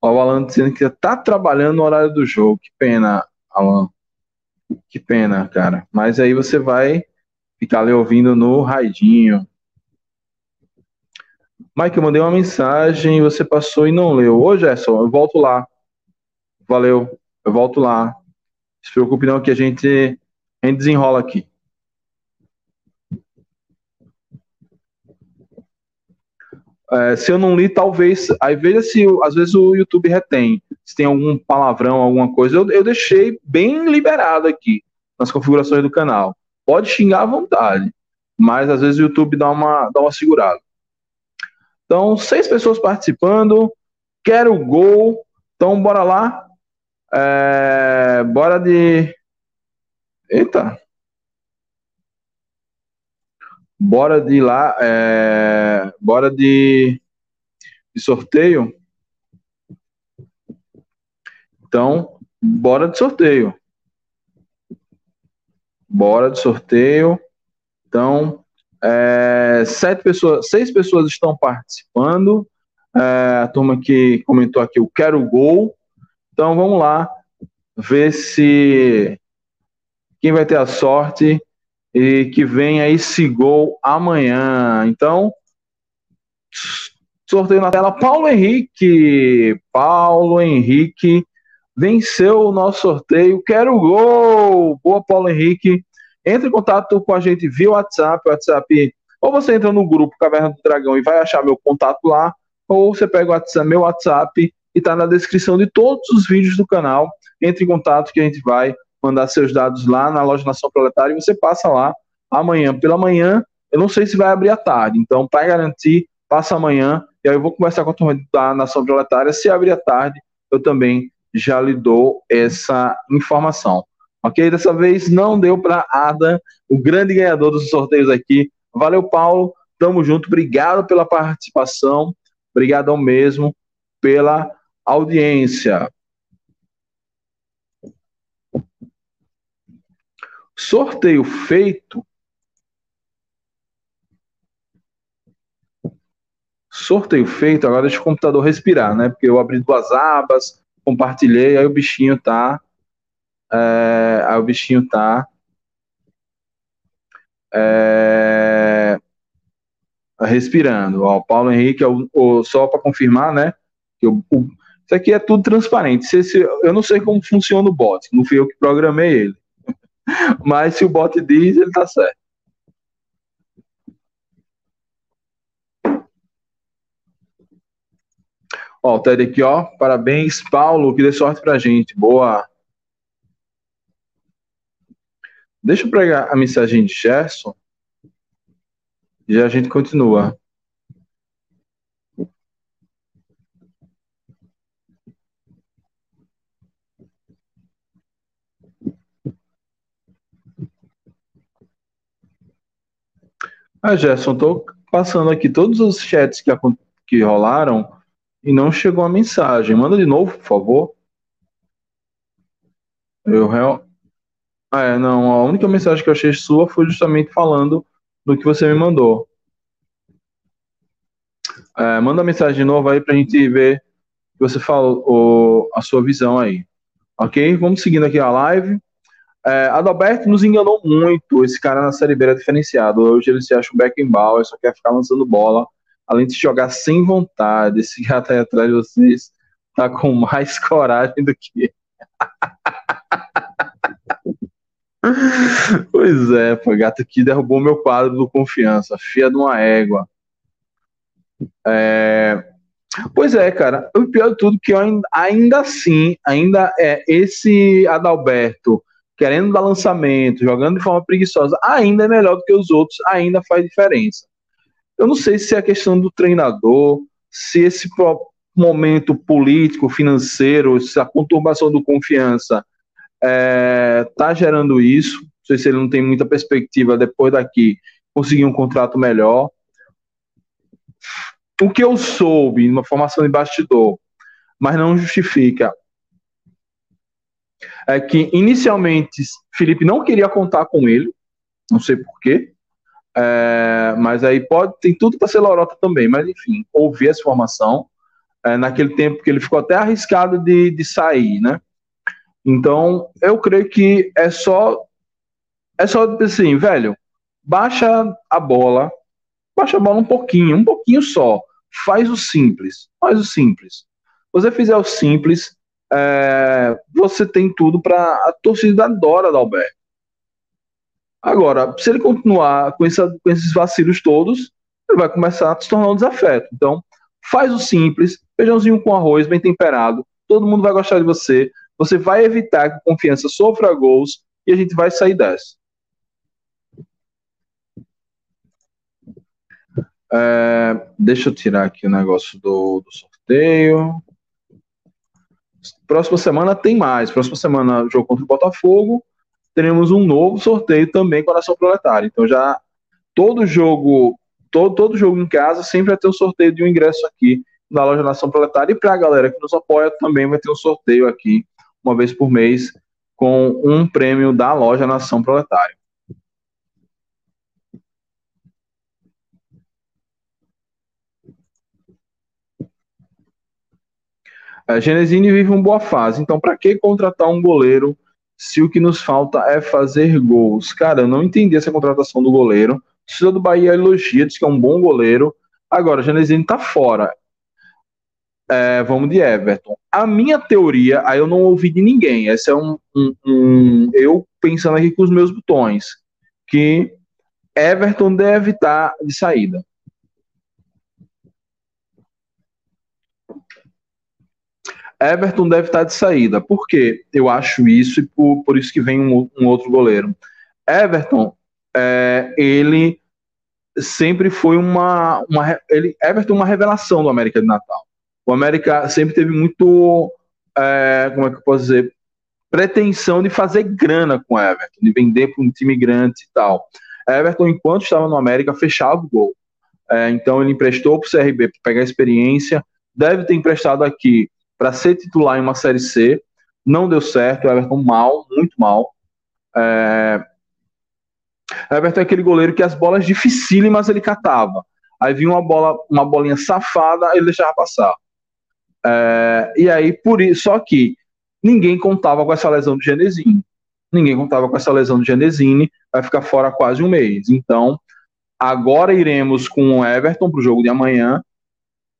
Ó, o Alan dizendo que tá trabalhando no horário do jogo. Que pena, Alan. Que pena, cara. Mas aí você vai ficar ali ouvindo no raidinho. Mike, eu mandei uma mensagem, você passou e não leu. Ô, Gerson, eu volto lá. Valeu, eu volto lá. Se preocupe não que a gente, a gente desenrola aqui. É, se eu não li, talvez. Aí veja se às vezes o YouTube retém. Se tem algum palavrão, alguma coisa. Eu, eu deixei bem liberado aqui nas configurações do canal. Pode xingar à vontade. Mas às vezes o YouTube dá uma, dá uma segurada. Então, seis pessoas participando. Quero gol. Então, bora lá. É, bora de. Eita. Bora de lá, é, bora de, de sorteio. Então, bora de sorteio. Bora de sorteio. Então, é, sete pessoas, seis pessoas estão participando. É, a turma que comentou aqui, eu quero gol. Então, vamos lá ver se quem vai ter a sorte e que venha esse gol amanhã. Então, sorteio na tela. Paulo Henrique. Paulo Henrique venceu o nosso sorteio. Quero gol! Boa, Paulo Henrique. Entre em contato com a gente via WhatsApp. WhatsApp ou você entra no grupo Caverna do Dragão e vai achar meu contato lá, ou você pega WhatsApp, meu WhatsApp e está na descrição de todos os vídeos do canal. Entre em contato que a gente vai mandar seus dados lá na loja Nação Proletária e você passa lá amanhã pela manhã. Eu não sei se vai abrir à tarde, então para garantir, passa amanhã e aí eu vou conversar com a turma da Nação Proletária. Se abrir à tarde, eu também já lhe dou essa informação. Ok? Dessa vez não deu para Ada, o grande ganhador dos sorteios aqui. Valeu, Paulo. Tamo junto. Obrigado pela participação. Obrigadão mesmo pela audiência. Sorteio feito. Sorteio feito, agora deixa o computador respirar, né? Porque eu abri duas abas, compartilhei, aí o bichinho tá. É, aí o bichinho tá. É, respirando. Ó, Paulo Henrique, só para confirmar, né? Que o, isso aqui é tudo transparente. Se, se, eu não sei como funciona o bot, não fui eu que programei ele. [laughs] Mas se o bot diz, ele tá certo. Ó, o Ted aqui, ó. Parabéns, Paulo, que dê sorte pra gente. Boa. Deixa eu pregar a mensagem de Gerson. E a gente continua. Ah, Gerson, estou passando aqui todos os chats que, que rolaram e não chegou a mensagem. Manda de novo, por favor. Eu real... Ah, é, não, a única mensagem que eu achei sua foi justamente falando do que você me mandou. É, manda mensagem de novo aí para a gente ver o que você falou, a sua visão aí. Ok? Vamos seguindo aqui a live. É, Adalberto nos enganou muito. Esse cara na Série B era diferenciado. Hoje ele se acha um Beckenbauer, só quer ficar lançando bola, além de jogar sem vontade. Esse gato aí atrás de vocês tá com mais [laughs] coragem do que. [laughs] pois é, pô, gato que derrubou meu quadro do confiança, fia de uma égua. É... Pois é, cara. O pior de tudo é que ainda, ainda assim, ainda é esse Adalberto querendo dar lançamento, jogando de forma preguiçosa, ainda é melhor do que os outros, ainda faz diferença. Eu não sei se é a questão do treinador, se esse momento político, financeiro, se a conturbação do confiança está é, tá gerando isso. Não sei se ele não tem muita perspectiva depois daqui conseguir um contrato melhor. O que eu soube numa formação de bastidor, mas não justifica, é que inicialmente Felipe não queria contar com ele, não sei porquê, é, mas aí pode, tem tudo para ser Lorota também, mas enfim, ouvi essa informação, é, naquele tempo que ele ficou até arriscado de, de sair, né? Então, eu creio que é só é só assim, velho, baixa a bola, baixa a bola um pouquinho, um pouquinho só. Faz o simples, faz o simples. Você fizer o simples, é, você tem tudo para a torcida adora da Alberto. Agora, se ele continuar com, essa, com esses vacilos todos, ele vai começar a se tornar um desafeto. Então, faz o simples, feijãozinho com arroz bem temperado, todo mundo vai gostar de você, você vai evitar que a confiança sofra gols e a gente vai sair dessa. É, deixa eu tirar aqui o negócio do, do, sorteio. Próxima semana tem mais. Próxima semana, jogo contra o Botafogo. Teremos um novo sorteio também com a Nação Proletária. Então já todo jogo, todo, todo jogo em casa sempre vai ter um sorteio de um ingresso aqui na loja Nação Proletária. E para a galera que nos apoia também vai ter um sorteio aqui uma vez por mês, com um prêmio da loja Nação Proletária. A Genesini vive uma boa fase, então para que contratar um goleiro se o que nos falta é fazer gols? Cara, eu não entendi essa contratação do goleiro. O do Bahia elogia, diz que é um bom goleiro. Agora, a Genesini tá fora é, vamos de Everton. A minha teoria, aí eu não ouvi de ninguém, essa é um, um, um, eu pensando aqui com os meus botões, que Everton deve estar de saída. Everton deve estar de saída. Por quê? Eu acho isso e por, por isso que vem um, um outro goleiro. Everton, é, ele sempre foi uma, uma ele, Everton uma revelação do América de Natal o América sempre teve muito, é, como é que eu posso dizer, pretensão de fazer grana com Everton, de vender para um time grande e tal. Everton, enquanto estava no América, fechava o gol. É, então ele emprestou para o CRB para pegar experiência, deve ter emprestado aqui para ser titular em uma Série C. Não deu certo, o Everton mal, muito mal. É... Everton é aquele goleiro que as bolas dificílimas ele catava. Aí vinha uma bola, uma bolinha safada, ele deixava passar. É, e aí, por isso, só que ninguém contava com essa lesão do Genesini. Ninguém contava com essa lesão do Genesini, vai ficar fora quase um mês. Então, agora iremos com o Everton para o jogo de amanhã.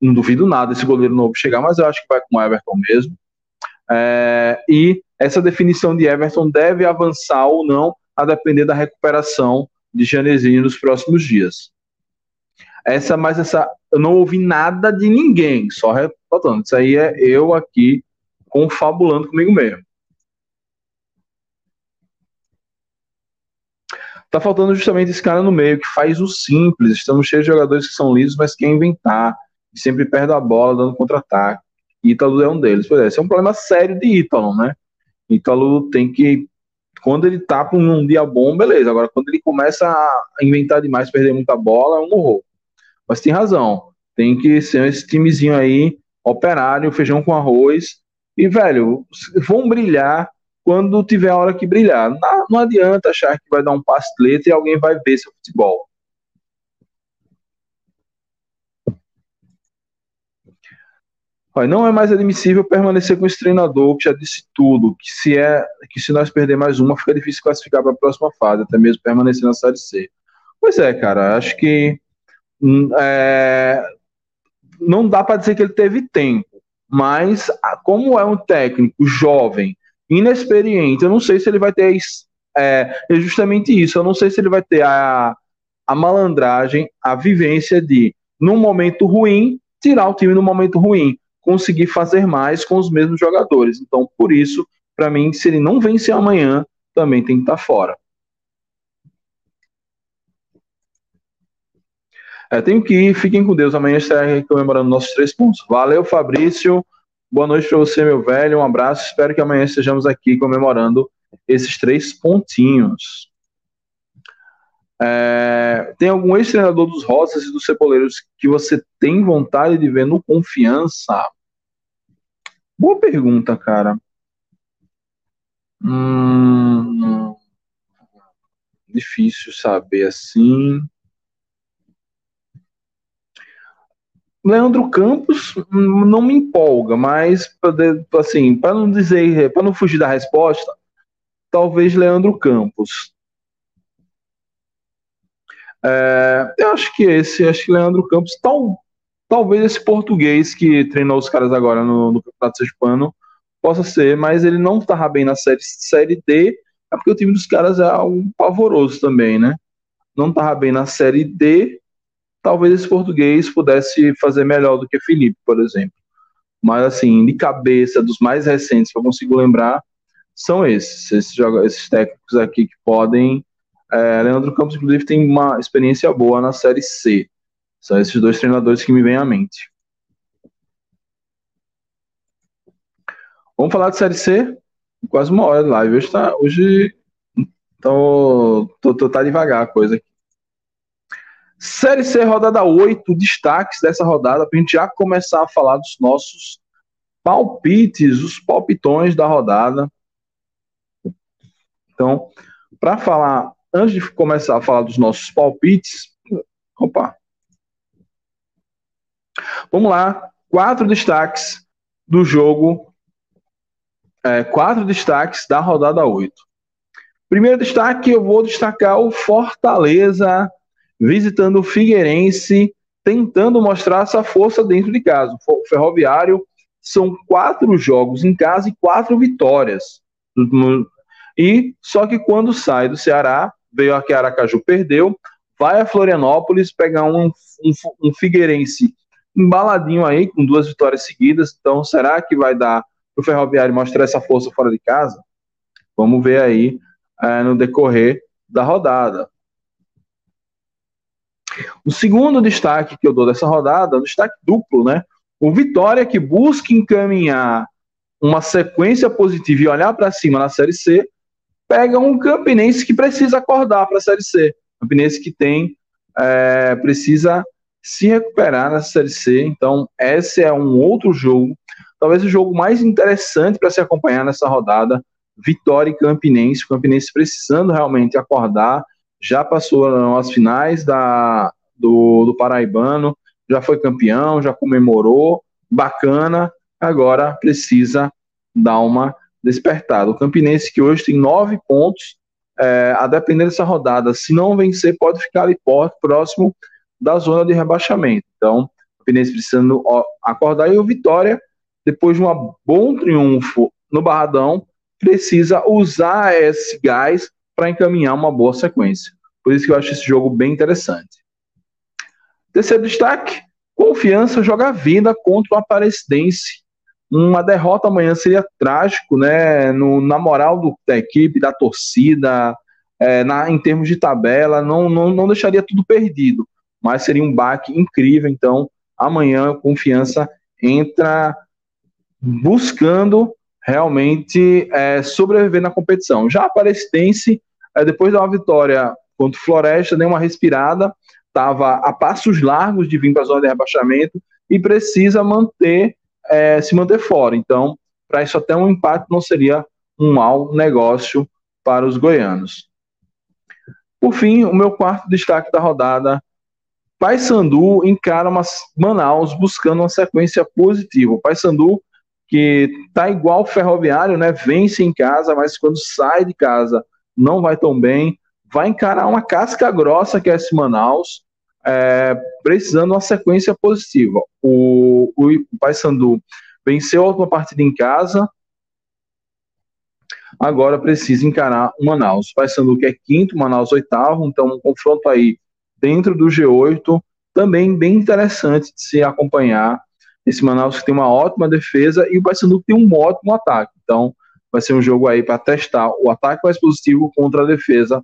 Não duvido nada esse goleiro novo chegar, mas eu acho que vai com o Everton mesmo. É, e essa definição de Everton deve avançar ou não, a depender da recuperação de Genesini nos próximos dias. Essa, mas essa, eu não ouvi nada de ninguém, só faltando. Isso aí é eu aqui confabulando comigo mesmo. Tá faltando justamente esse cara no meio que faz o simples. Estamos cheios de jogadores que são lisos, mas quem inventar e sempre perde a bola dando contra-ataque. Ítalo é um deles. Pois é, esse é um problema sério de Ítalo, né? Ítalo tem que. Quando ele tá com um dia bom, beleza. Agora, quando ele começa a inventar demais, perder muita bola, é um horror. Mas tem razão. Tem que ser esse timezinho aí operário, feijão com arroz. E, velho, vão brilhar quando tiver a hora que brilhar. Não, não adianta achar que vai dar um pastelete e alguém vai ver seu futebol. Não é mais admissível permanecer com esse treinador que já disse tudo, que se é que se nós perder mais uma, fica difícil classificar para a próxima fase, até mesmo permanecer na série C. Pois é, cara, acho que é, não dá para dizer que ele teve tempo, mas como é um técnico jovem, inexperiente, eu não sei se ele vai ter é, é justamente isso. Eu não sei se ele vai ter a, a malandragem, a vivência de, num momento ruim, tirar o time no momento ruim, conseguir fazer mais com os mesmos jogadores. Então, por isso, para mim, se ele não vencer amanhã, também tem que estar tá fora. É, tenho que ir, fiquem com Deus. Amanhã estarei comemorando nossos três pontos. Valeu, Fabrício. Boa noite para você, meu velho. Um abraço. Espero que amanhã estejamos aqui comemorando esses três pontinhos. É, tem algum ex-treinador dos Rosas e dos Ceboleiros que você tem vontade de ver no Confiança? Boa pergunta, cara. Hum, difícil saber assim. Leandro Campos não me empolga, mas assim, para não dizer, para não fugir da resposta, talvez Leandro Campos. É, eu acho que esse, acho que Leandro Campos, tal, talvez esse português que treinou os caras agora no, no Campeonato Hispano possa ser, mas ele não estava bem na série, série D, é porque o time dos caras é um pavoroso também, né? Não estava bem na série D, talvez esse português pudesse fazer melhor do que Felipe, por exemplo. Mas, assim, de cabeça, dos mais recentes que eu consigo lembrar, são esses, esses, esses técnicos aqui que podem. É, Leandro Campos, inclusive, tem uma experiência boa na Série C. São esses dois treinadores que me vêm à mente. Vamos falar de Série C? Quase uma hora de live. Hoje, tá, hoje tô, tô, tô, tá devagar a coisa aqui. Série C, rodada 8, destaques dessa rodada, para a gente já começar a falar dos nossos palpites, os palpitões da rodada. Então, para falar, antes de começar a falar dos nossos palpites, opa. Vamos lá, quatro destaques do jogo, é, quatro destaques da rodada 8. Primeiro destaque, eu vou destacar o Fortaleza visitando o Figueirense, tentando mostrar essa força dentro de casa. O Ferroviário são quatro jogos em casa e quatro vitórias. E só que quando sai do Ceará, veio aqui Aracaju, perdeu, vai a Florianópolis pegar um, um, um Figueirense embaladinho aí, com duas vitórias seguidas. Então, será que vai dar para o Ferroviário mostrar essa força fora de casa? Vamos ver aí é, no decorrer da rodada. O segundo destaque que eu dou dessa rodada, um destaque duplo, né? O Vitória que busca encaminhar uma sequência positiva e olhar para cima na Série C, pega um Campinense que precisa acordar para a Série C. Campinense que tem é, precisa se recuperar na Série C. Então, esse é um outro jogo, talvez o jogo mais interessante para se acompanhar nessa rodada. Vitória e Campinense, o Campinense precisando realmente acordar já passou as finais da, do, do Paraibano, já foi campeão, já comemorou, bacana, agora precisa dar uma despertada. O Campinense, que hoje tem nove pontos, é, a depender dessa rodada, se não vencer, pode ficar ali próximo da zona de rebaixamento. Então, o Campinense precisando acordar e o Vitória, depois de um bom triunfo no Barradão, precisa usar esse gás para encaminhar uma boa sequência. Por isso que eu acho esse jogo bem interessante. Terceiro destaque: confiança joga vida contra o Aparecidense. Uma derrota amanhã seria trágico, né? No, na moral do, da equipe, da torcida, é, na, em termos de tabela, não, não, não deixaria tudo perdido, mas seria um baque incrível. Então, amanhã, confiança entra buscando realmente é, sobreviver na competição. Já a Aparecidense Depois da uma vitória contra o Floresta, deu uma respirada, estava a passos largos de vir para a zona de rebaixamento e precisa manter, é, se manter fora. Então, para isso até um empate não seria um mau negócio para os goianos. Por fim, o meu quarto destaque da rodada, Paysandu encara uma Manaus buscando uma sequência positiva. Paysandu que tá igual Ferroviário, né? Vence em casa, mas quando sai de casa não vai tão bem, vai encarar uma casca grossa que é esse Manaus, é, precisando uma sequência positiva. O, o Paysandu venceu a última partida em casa, agora precisa encarar o Manaus. Paysandu que é quinto, Manaus oitavo, então um confronto aí dentro do G8, também bem interessante de se acompanhar. Esse Manaus que tem uma ótima defesa e o Paysandu que tem um ótimo ataque. Então, vai ser um jogo aí para testar o ataque mais positivo contra a defesa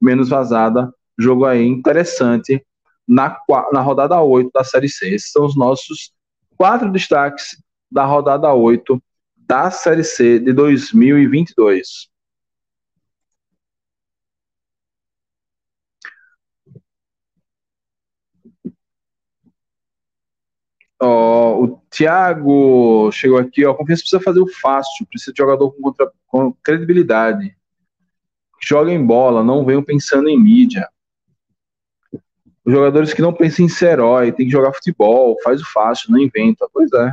menos vazada. Jogo aí interessante na, na rodada 8 da Série C. Esses são os nossos quatro destaques da rodada 8 da Série C de 2022. Ó, o Thiago chegou aqui, ó. Confiança precisa fazer o fácil, precisa de jogador com, contra, com credibilidade. Joguem bola, não venham pensando em mídia. Os jogadores que não pensam em ser herói, tem que jogar futebol, faz o fácil, não inventa. Pois é.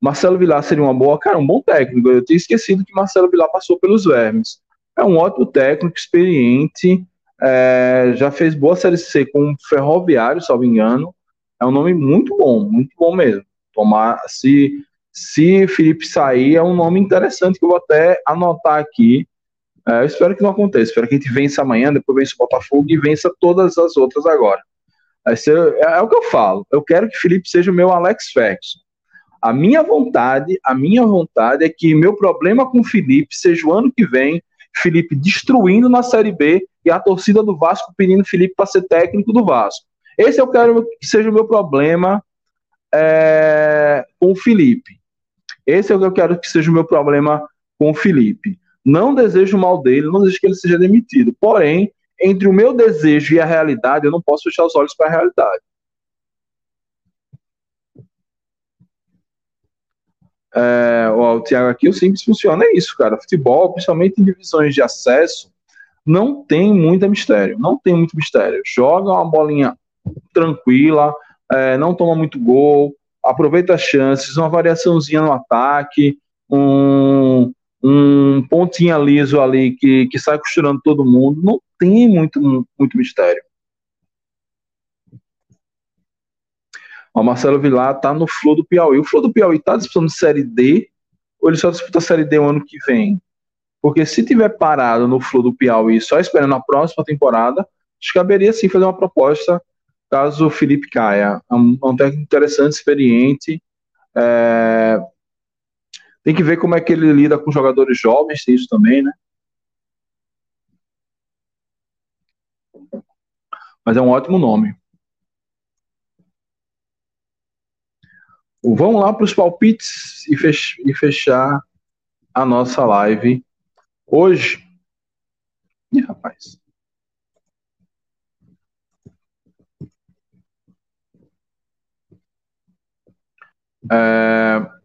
Marcelo Vilar seria uma boa, cara, um bom técnico. Eu tinha esquecido que Marcelo Vilar passou pelos vermes. É um ótimo técnico, experiente, é, já fez boa série C com o Ferroviário, salvo engano. É um nome muito bom, muito bom mesmo. Tomar, se, se Felipe sair, é um nome interessante que eu vou até anotar aqui é, eu espero que não aconteça. Espero que a gente vença amanhã, depois vença o Botafogo e vença todas as outras agora. Ser, é, é, o que eu falo. Eu quero que Felipe seja o meu Alex Ferguson. A minha vontade, a minha vontade é que meu problema com Felipe seja o ano que vem, Felipe destruindo na Série B e a torcida do Vasco pedindo Felipe para ser técnico do Vasco. Esse eu quero que seja o meu problema é, com o Felipe. Esse é o que eu quero que seja o meu problema com o Felipe. Não desejo mal dele, não desejo que ele seja demitido. Porém, entre o meu desejo e a realidade, eu não posso fechar os olhos para a realidade. É, o Thiago aqui, o simples funciona, é isso, cara. Futebol, principalmente em divisões de acesso, não tem muito mistério. Não tem muito mistério. Joga uma bolinha tranquila, é, não toma muito gol, aproveita as chances, uma variaçãozinha no ataque, um, um pontinho liso ali que, que sai costurando todo mundo, não tem muito, muito mistério. O Marcelo Vilar tá no Flu do Piauí. O Flu do Piauí tá disputando Série D ou ele só disputa Série D o ano que vem? Porque se tiver parado no Flu do Piauí só esperando a próxima temporada, acho que caberia sim fazer uma proposta caso Felipe caia. É um, é um técnico interessante, experiente, é, tem que ver como é que ele lida com jogadores jovens, tem isso também, né? Mas é um ótimo nome. Vamos lá para os palpites e, fech e fechar a nossa live hoje. Ih, rapaz. É,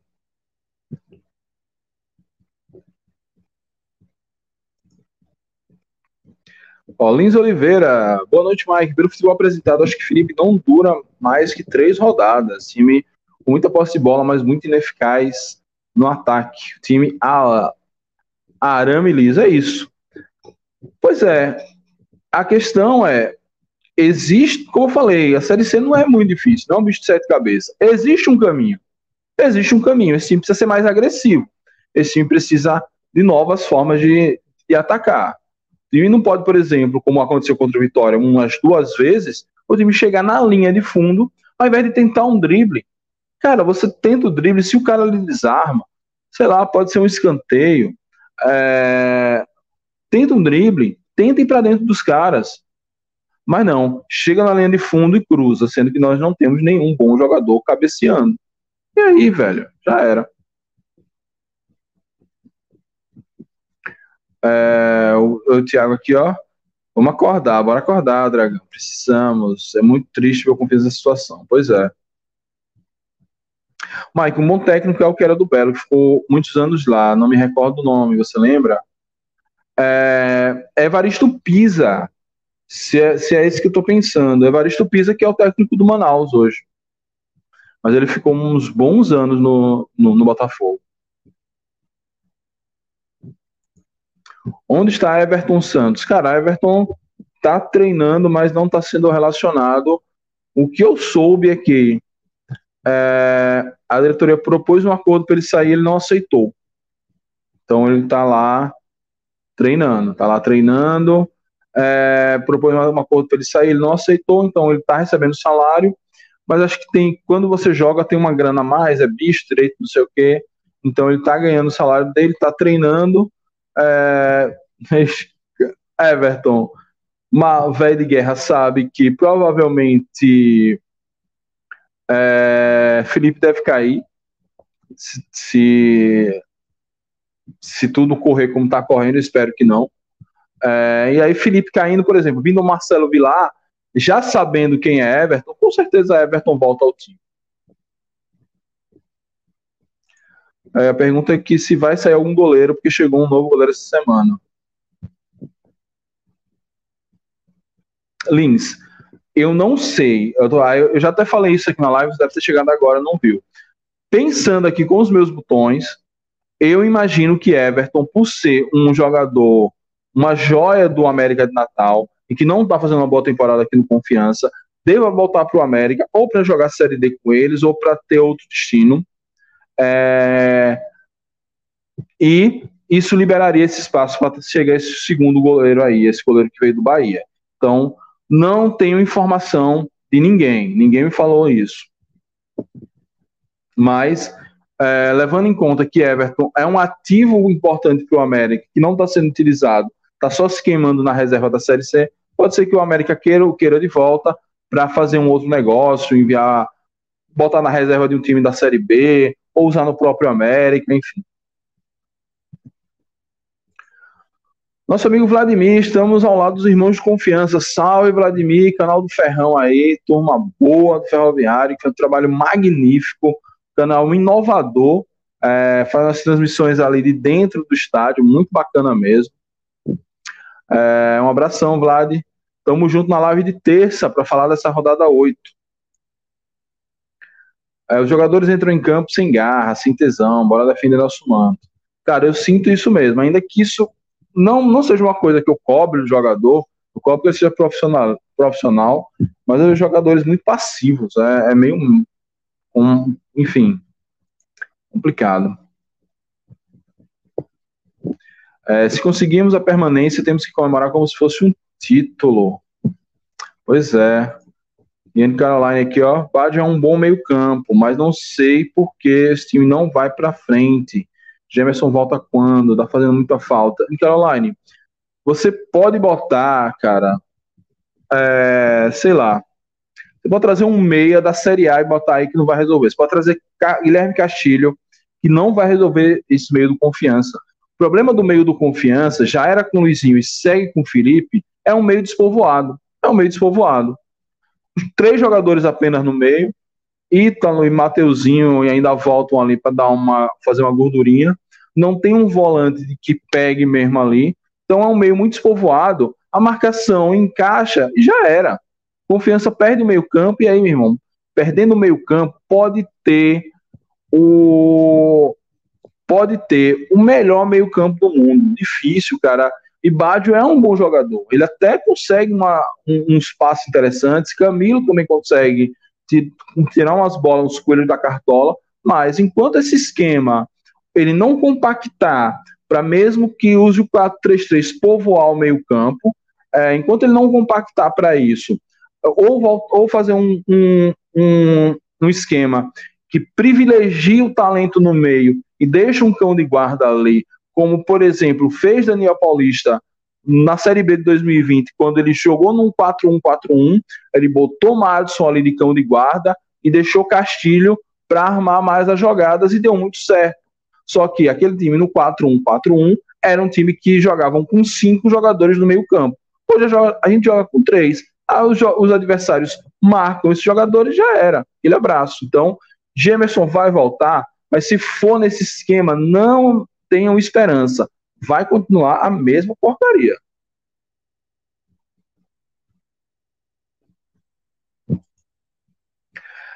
Ó, Lins Oliveira, boa noite, Mike. Pelo futebol apresentado, acho que Felipe não dura mais que três rodadas. Time com muita posse de bola, mas muito ineficaz no ataque. Time a, arame liso, é isso. Pois é, a questão é, existe, como eu falei, a Série C não é muito difícil, não é um bicho de sete cabeças. Existe um caminho. Existe um caminho. Esse time precisa ser mais agressivo. Esse time precisa de novas formas de, de atacar. O time não pode, por exemplo, como aconteceu contra o Vitória umas duas vezes, o time chegar na linha de fundo, ao invés de tentar um drible. Cara, você tenta o drible, se o cara lhe desarma, sei lá, pode ser um escanteio, é... tenta um drible, tenta ir para dentro dos caras. Mas não, chega na linha de fundo e cruza, sendo que nós não temos nenhum bom jogador cabeceando. E aí, velho, já era. É, o, o Thiago aqui, ó. Vamos acordar, bora acordar, Dragão. Precisamos. É muito triste ver o confiança da situação. Pois é. Mike, um bom técnico é o que era do Belo, que ficou muitos anos lá. Não me recordo o nome, você lembra? É, Evaristo Pisa. Se é, se é esse que eu tô pensando. Evaristo Pisa, que é o técnico do Manaus hoje. Mas ele ficou uns bons anos no, no, no Botafogo. Onde está Everton Santos? Cara, Everton tá treinando, mas não está sendo relacionado. O que eu soube é que é, a diretoria propôs um acordo para ele sair, ele não aceitou. Então ele está lá treinando, está lá treinando, é, propôs uma acordo para ele sair, ele não aceitou, então ele está recebendo salário, mas acho que tem, quando você joga, tem uma grana a mais, é bicho, direito, não sei o quê, então ele está ganhando o salário dele, está treinando, é, Everton, uma velha de guerra sabe que provavelmente é, Felipe deve cair se, se, se tudo correr como está correndo, espero que não. É, e aí Felipe caindo, por exemplo, vindo o Marcelo Vilar, já sabendo quem é Everton, com certeza Everton volta ao time. É, a pergunta é que se vai sair algum goleiro, porque chegou um novo goleiro essa semana. Lins, eu não sei. Eu, tô, eu, já até falei isso aqui na live, deve ter chegado agora, não viu. Pensando aqui com os meus botões, eu imagino que Everton, por ser um jogador, uma joia do América de Natal, e que não está fazendo uma boa temporada aqui no Confiança, deva voltar para o América, ou para jogar Série D com eles, ou para ter outro destino. É... E isso liberaria esse espaço para chegar esse segundo goleiro aí, esse goleiro que veio do Bahia. Então, não tenho informação de ninguém, ninguém me falou isso. Mas, é, levando em conta que Everton é um ativo importante para o América, que não está sendo utilizado, está só se queimando na reserva da Série C, pode ser que o América queira o queira de volta para fazer um outro negócio, enviar, botar na reserva de um time da Série B, ou usar no próprio América, enfim. Nosso amigo Vladimir, estamos ao lado dos irmãos de confiança. Salve, Vladimir, canal do Ferrão aí, turma boa do Ferroviário, que é um trabalho magnífico, canal inovador, é, faz as transmissões ali de dentro do estádio, muito bacana mesmo. É, um abração, Vlad. Tamo junto na live de terça para falar dessa rodada 8. É, os jogadores entram em campo sem garra, sem tesão, bora defender nosso manto. Cara, eu sinto isso mesmo, ainda que isso não, não seja uma coisa que eu cobre o jogador, eu cobro que ele seja profissional, profissional mas os jogadores muito passivos, é, é meio um, um, enfim, complicado. É, se conseguirmos a permanência, temos que comemorar como se fosse um título. Pois é. Ian Caroline aqui, ó. Bad é um bom meio-campo, mas não sei por que esse time não vai para frente. Gemerson volta quando? Tá fazendo muita falta. Em Caroline, você pode botar, cara, é, sei lá, você pode trazer um meia da Série A e botar aí que não vai resolver. Você pode trazer Guilherme Castilho, que não vai resolver esse meio do confiança. O problema do meio do confiança já era com o Luizinho e segue com o Felipe, é um meio despovoado. É um meio despovoado. Três jogadores apenas no meio, Ítalo e Mateuzinho ainda voltam ali para dar uma fazer uma gordurinha. Não tem um volante que pegue mesmo ali. Então é um meio muito despovoado. A marcação encaixa e já era. Confiança perde o meio-campo e aí, meu irmão, perdendo o meio-campo, pode ter o pode ter o melhor meio-campo do mundo. Difícil, cara. E Bádio é um bom jogador. Ele até consegue uma, um, uns passos interessantes. Camilo também consegue tirar umas bolas, uns coelhos da cartola, mas enquanto esse esquema ele não compactar para mesmo que use o 4-3-3 povoar o meio campo, é, enquanto ele não compactar para isso, ou, ou fazer um, um, um, um esquema que privilegie o talento no meio e deixa um cão de guarda ali, como por exemplo fez Daniel Paulista na Série B de 2020, quando ele jogou num 4-1-4-1, ele botou Madison ali de cão de guarda e deixou Castilho para armar mais as jogadas e deu muito certo. Só que aquele time no 4-1-4-1 era um time que jogavam com cinco jogadores no meio campo. Hoje a gente joga com três. Ah, os, os adversários marcam esses jogadores já era. Aquele abraço. Então, Gemerson vai voltar, mas se for nesse esquema, não tenham esperança vai continuar a mesma porcaria.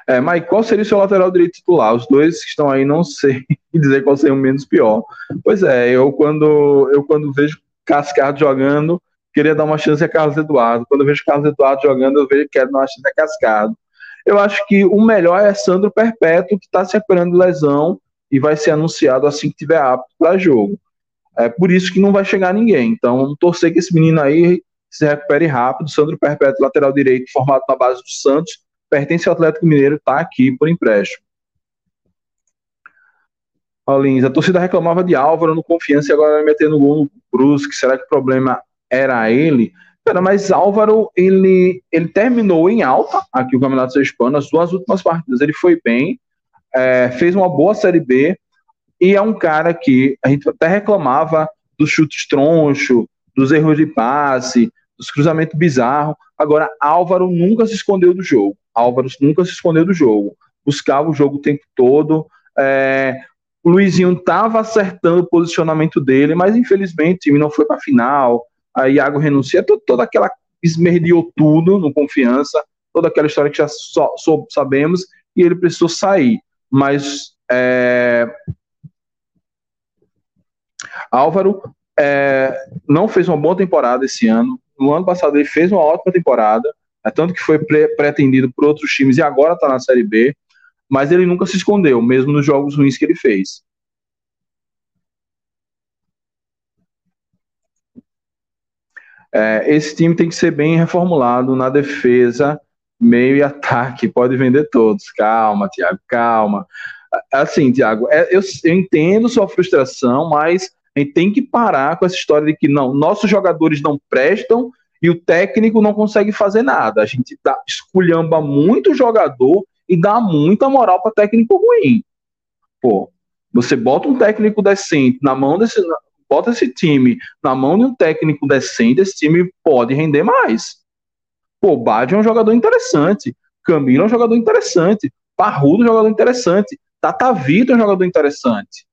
É, mas qual seria o seu lateral direito titular? Os dois que estão aí, não sei [laughs] dizer qual seria o menos pior. Pois é, eu quando, eu quando vejo Cascado jogando, queria dar uma chance a Carlos Eduardo. Quando eu vejo Carlos Eduardo jogando, eu vejo que quero dar uma chance a Cascado. Eu acho que o melhor é Sandro Perpétuo, que está se recuperando de lesão e vai ser anunciado assim que tiver apto para jogo. É por isso que não vai chegar ninguém. Então, torcer que esse menino aí se recupere rápido. Sandro Perpétuo, lateral direito, formado na base do Santos, pertence ao Atlético Mineiro, está aqui por empréstimo. Olins, a torcida reclamava de Álvaro no confiança e agora vai meter no gol no Brusque. Será que o problema era ele? Cara, mas Álvaro, ele, ele terminou em alta aqui o Campeonato Hispano, as duas últimas partidas ele foi bem, é, fez uma boa Série B, e é um cara que a gente até reclamava dos chutes troncho, dos erros de passe, dos cruzamentos bizarros. Agora, Álvaro nunca se escondeu do jogo. Álvaro nunca se escondeu do jogo. Buscava o jogo o tempo todo. É, o Luizinho estava acertando o posicionamento dele, mas infelizmente o time não foi para a final. A Iago renuncia, toda, toda aquela esmerdeou tudo no confiança, toda aquela história que já só, só sabemos, e ele precisou sair. Mas é, Álvaro é, não fez uma boa temporada esse ano. No ano passado ele fez uma ótima temporada, é, tanto que foi pretendido por outros times e agora está na Série B, mas ele nunca se escondeu, mesmo nos jogos ruins que ele fez. É, esse time tem que ser bem reformulado na defesa, meio e ataque. Pode vender todos. Calma, Thiago, calma. Assim, Thiago, é, eu, eu entendo sua frustração, mas a gente tem que parar com essa história de que não, nossos jogadores não prestam e o técnico não consegue fazer nada. A gente dá, esculhamba muito jogador e dá muita moral para técnico ruim. Pô, você bota um técnico decente na mão desse. Bota esse time na mão de um técnico decente, esse time pode render mais. Pô, é um jogador interessante. Camilo é um jogador interessante. Parrudo é um jogador interessante. Tata Vitor é um jogador interessante.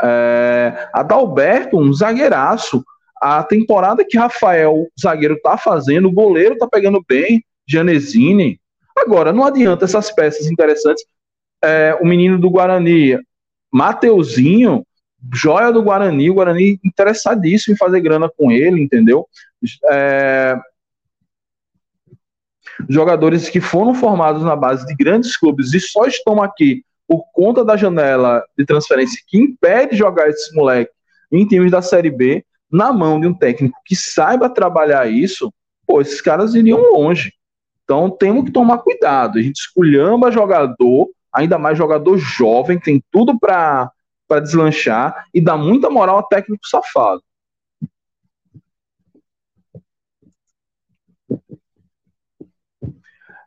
É, Adalberto, um zagueiraço. A temporada que Rafael, zagueiro, tá fazendo, o goleiro tá pegando bem, Janesini. Agora, não adianta essas peças interessantes. É, o menino do Guarani, Mateuzinho, joia do Guarani, o Guarani interessadíssimo em fazer grana com ele, entendeu? É, jogadores que foram formados na base de grandes clubes e só estão aqui por conta da janela de transferência que impede jogar esses moleques em times da Série B, na mão de um técnico que saiba trabalhar isso, pô, esses caras iriam longe. Então temos que tomar cuidado. A gente esculhamba jogador, ainda mais jogador jovem, tem tudo para deslanchar e dá muita moral a técnico safado.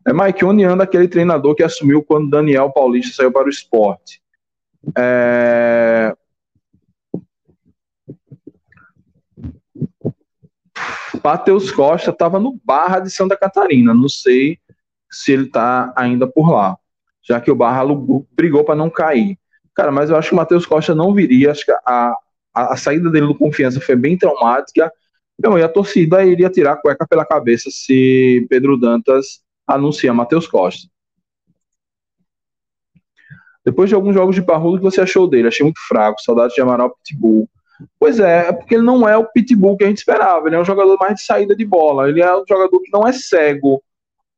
É, Mike, onde anda aquele treinador que assumiu quando Daniel Paulista saiu para o esporte? É... Matheus Costa estava no Barra de Santa Catarina. Não sei se ele está ainda por lá, já que o Barra brigou para não cair. Cara, mas eu acho que o Matheus Costa não viria. Acho que a, a, a, saída dele do confiança foi bem traumática. Não, e a torcida iria tirar a cueca pela cabeça se Pedro Dantas anuncia Matheus Costa. Depois de alguns jogos de parrudo, o que você achou dele? Achei muito fraco, saudade de Amaral Pitbull. Pois é, é porque ele não é o Pitbull que a gente esperava. Ele é um jogador mais de saída de bola. Ele é um jogador que não é cego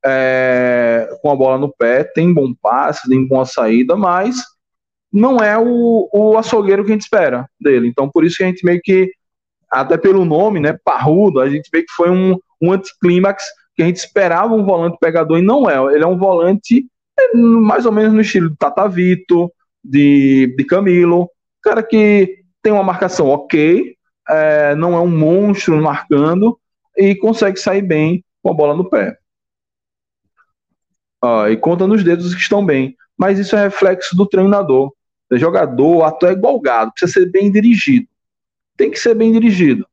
é, com a bola no pé, tem bom passe, tem boa saída, mas não é o, o açougueiro que a gente espera dele. Então, por isso que a gente meio que, até pelo nome, né, parrudo, a gente meio que foi um, um anticlímax que a gente esperava um volante pegador e não é. Ele é um volante é, mais ou menos no estilo de Tata Vito, de, de Camilo, cara que tem uma marcação ok, é, não é um monstro marcando e consegue sair bem com a bola no pé. Ah, e conta nos dedos que estão bem. Mas isso é reflexo do treinador. O jogador, ator é precisa ser bem dirigido. Tem que ser bem dirigido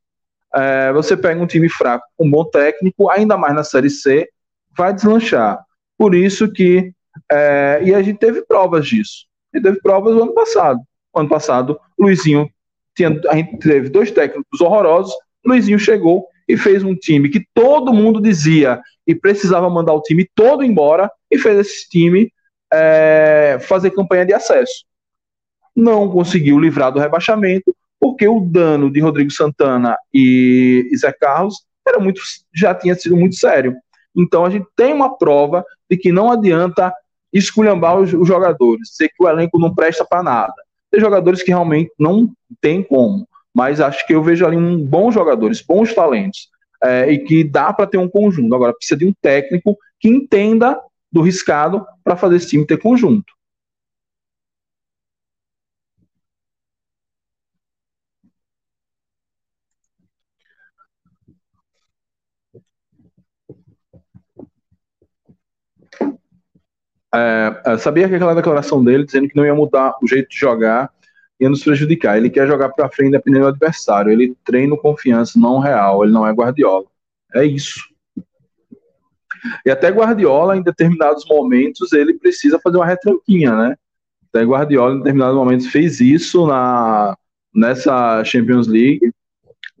é, você pega um time fraco um bom técnico, ainda mais na Série C, vai deslanchar. Por isso que. É, e a gente teve provas disso. E teve provas no ano passado. ano passado, Luizinho tinha, a gente teve dois técnicos horrorosos. Luizinho chegou e fez um time que todo mundo dizia e precisava mandar o time todo embora e fez esse time é, fazer campanha de acesso. Não conseguiu livrar do rebaixamento, porque o dano de Rodrigo Santana e, Zé Carlos era muito, já tinha sido muito sério. Então a gente tem uma prova de que não adianta esculhambar os, os jogadores, dizer que o elenco não presta para nada. Tem jogadores que realmente não tem como. mas acho que eu vejo ali um bons jogadores, bons talentos, é, e que dá para ter um conjunto. Agora, precisa de um técnico que entenda do riscado para fazer esse time ter conjunto. É, sabia que aquela declaração dele dizendo que não ia mudar o jeito de jogar ia nos prejudicar. Ele quer jogar para frente dependendo do adversário. Ele treina confiança, não real. Ele não é Guardiola. É isso. E até Guardiola, em determinados momentos, ele precisa fazer uma retranquinha, né? Até Guardiola, em determinados momentos, fez isso na, nessa Champions League.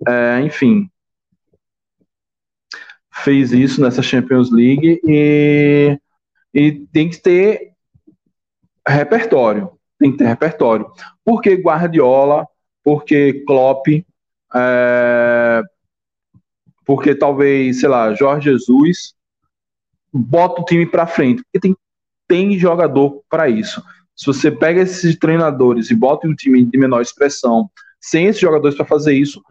É, enfim, fez isso nessa Champions League e e tem que ter repertório. Tem que ter repertório. Por que Guardiola? Porque Klopp? É, porque talvez, sei lá, Jorge Jesus bota o time para frente. Porque tem, tem jogador para isso. Se você pega esses treinadores e bota um time de menor expressão, sem esses jogadores para fazer isso,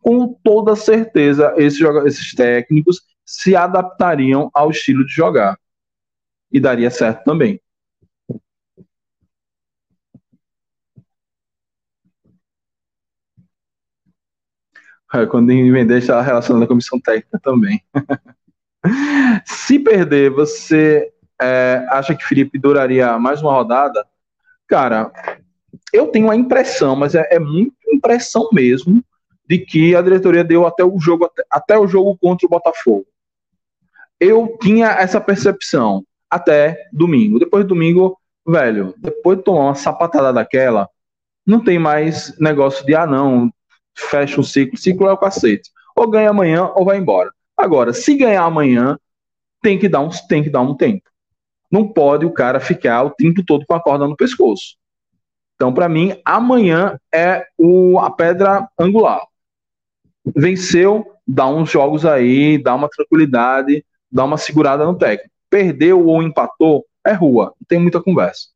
com toda certeza esses, esses técnicos se adaptariam ao estilo de jogar e daria certo também. Quando vender, está relacionado à comissão técnica também. [laughs] Se perder, você é, acha que Felipe duraria mais uma rodada? Cara, eu tenho a impressão, mas é, é muito impressão mesmo, de que a diretoria deu até o jogo até, até o jogo contra o Botafogo. Eu tinha essa percepção até domingo. Depois do domingo, velho, depois de tomar uma sapatada daquela, não tem mais negócio de, ah, não, fecha um ciclo. Ciclo é o cacete. Ou ganha amanhã ou vai embora. Agora, se ganhar amanhã, tem que dar um, tem que dar um tempo. Não pode o cara ficar o tempo todo com a corda no pescoço. Então, para mim, amanhã é o, a pedra angular. Venceu, dá uns jogos aí, dá uma tranquilidade, dá uma segurada no técnico perdeu ou empatou, é rua, não tem muita conversa.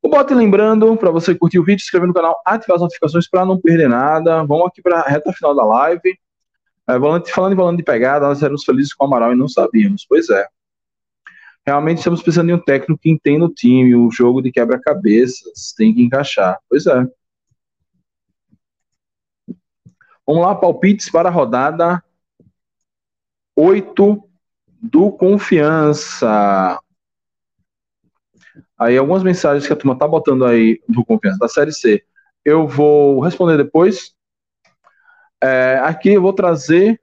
O bote lembrando para você curtir o vídeo, se inscrever no canal, ativar as notificações para não perder nada. Vamos aqui para a reta final da live. É, volante, falando em volante de pegada, nós éramos felizes com o Amaral e não sabíamos. Pois é. Realmente estamos precisando de um técnico que entenda o time, o jogo de quebra-cabeças, tem que encaixar. Pois é. Vamos lá, palpites para a rodada 8 do Confiança. Aí algumas mensagens que a turma tá botando aí do Confiança da Série C. Eu vou responder depois. É, aqui eu vou trazer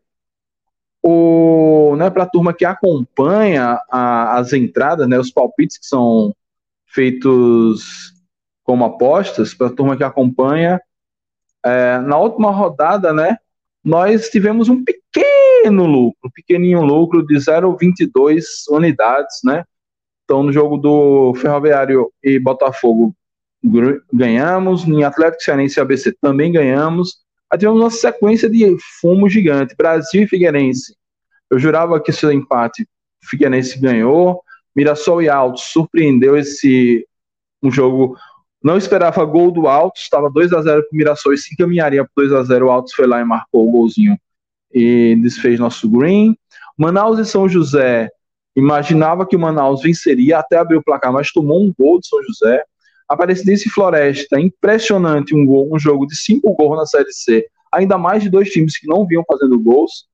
o, né, para a turma que acompanha a, as entradas, né, os palpites que são feitos como apostas, para a turma que acompanha. É, na última rodada, né, nós tivemos um pequeno lucro, um pequenininho lucro de 0,22 unidades, né? Então, no jogo do Ferroviário e Botafogo, ganhamos, em Atlético Cearense e ABC também ganhamos. Aí tivemos uma sequência de fumo gigante, Brasil e Figueirense. Eu jurava que esse empate Figueirense ganhou, Mirassol e Alto surpreendeu esse um jogo não esperava gol do Altos, estava 2 a 0 para o Mirassol e se encaminharia para 2 a 0 O Altos foi lá e marcou o golzinho e desfez nosso green. Manaus e São José, imaginava que o Manaus venceria até abrir o placar, mas tomou um gol de São José. Aparecidense e Floresta, impressionante um gol, um jogo de cinco gols na Série C, ainda mais de dois times que não vinham fazendo gols.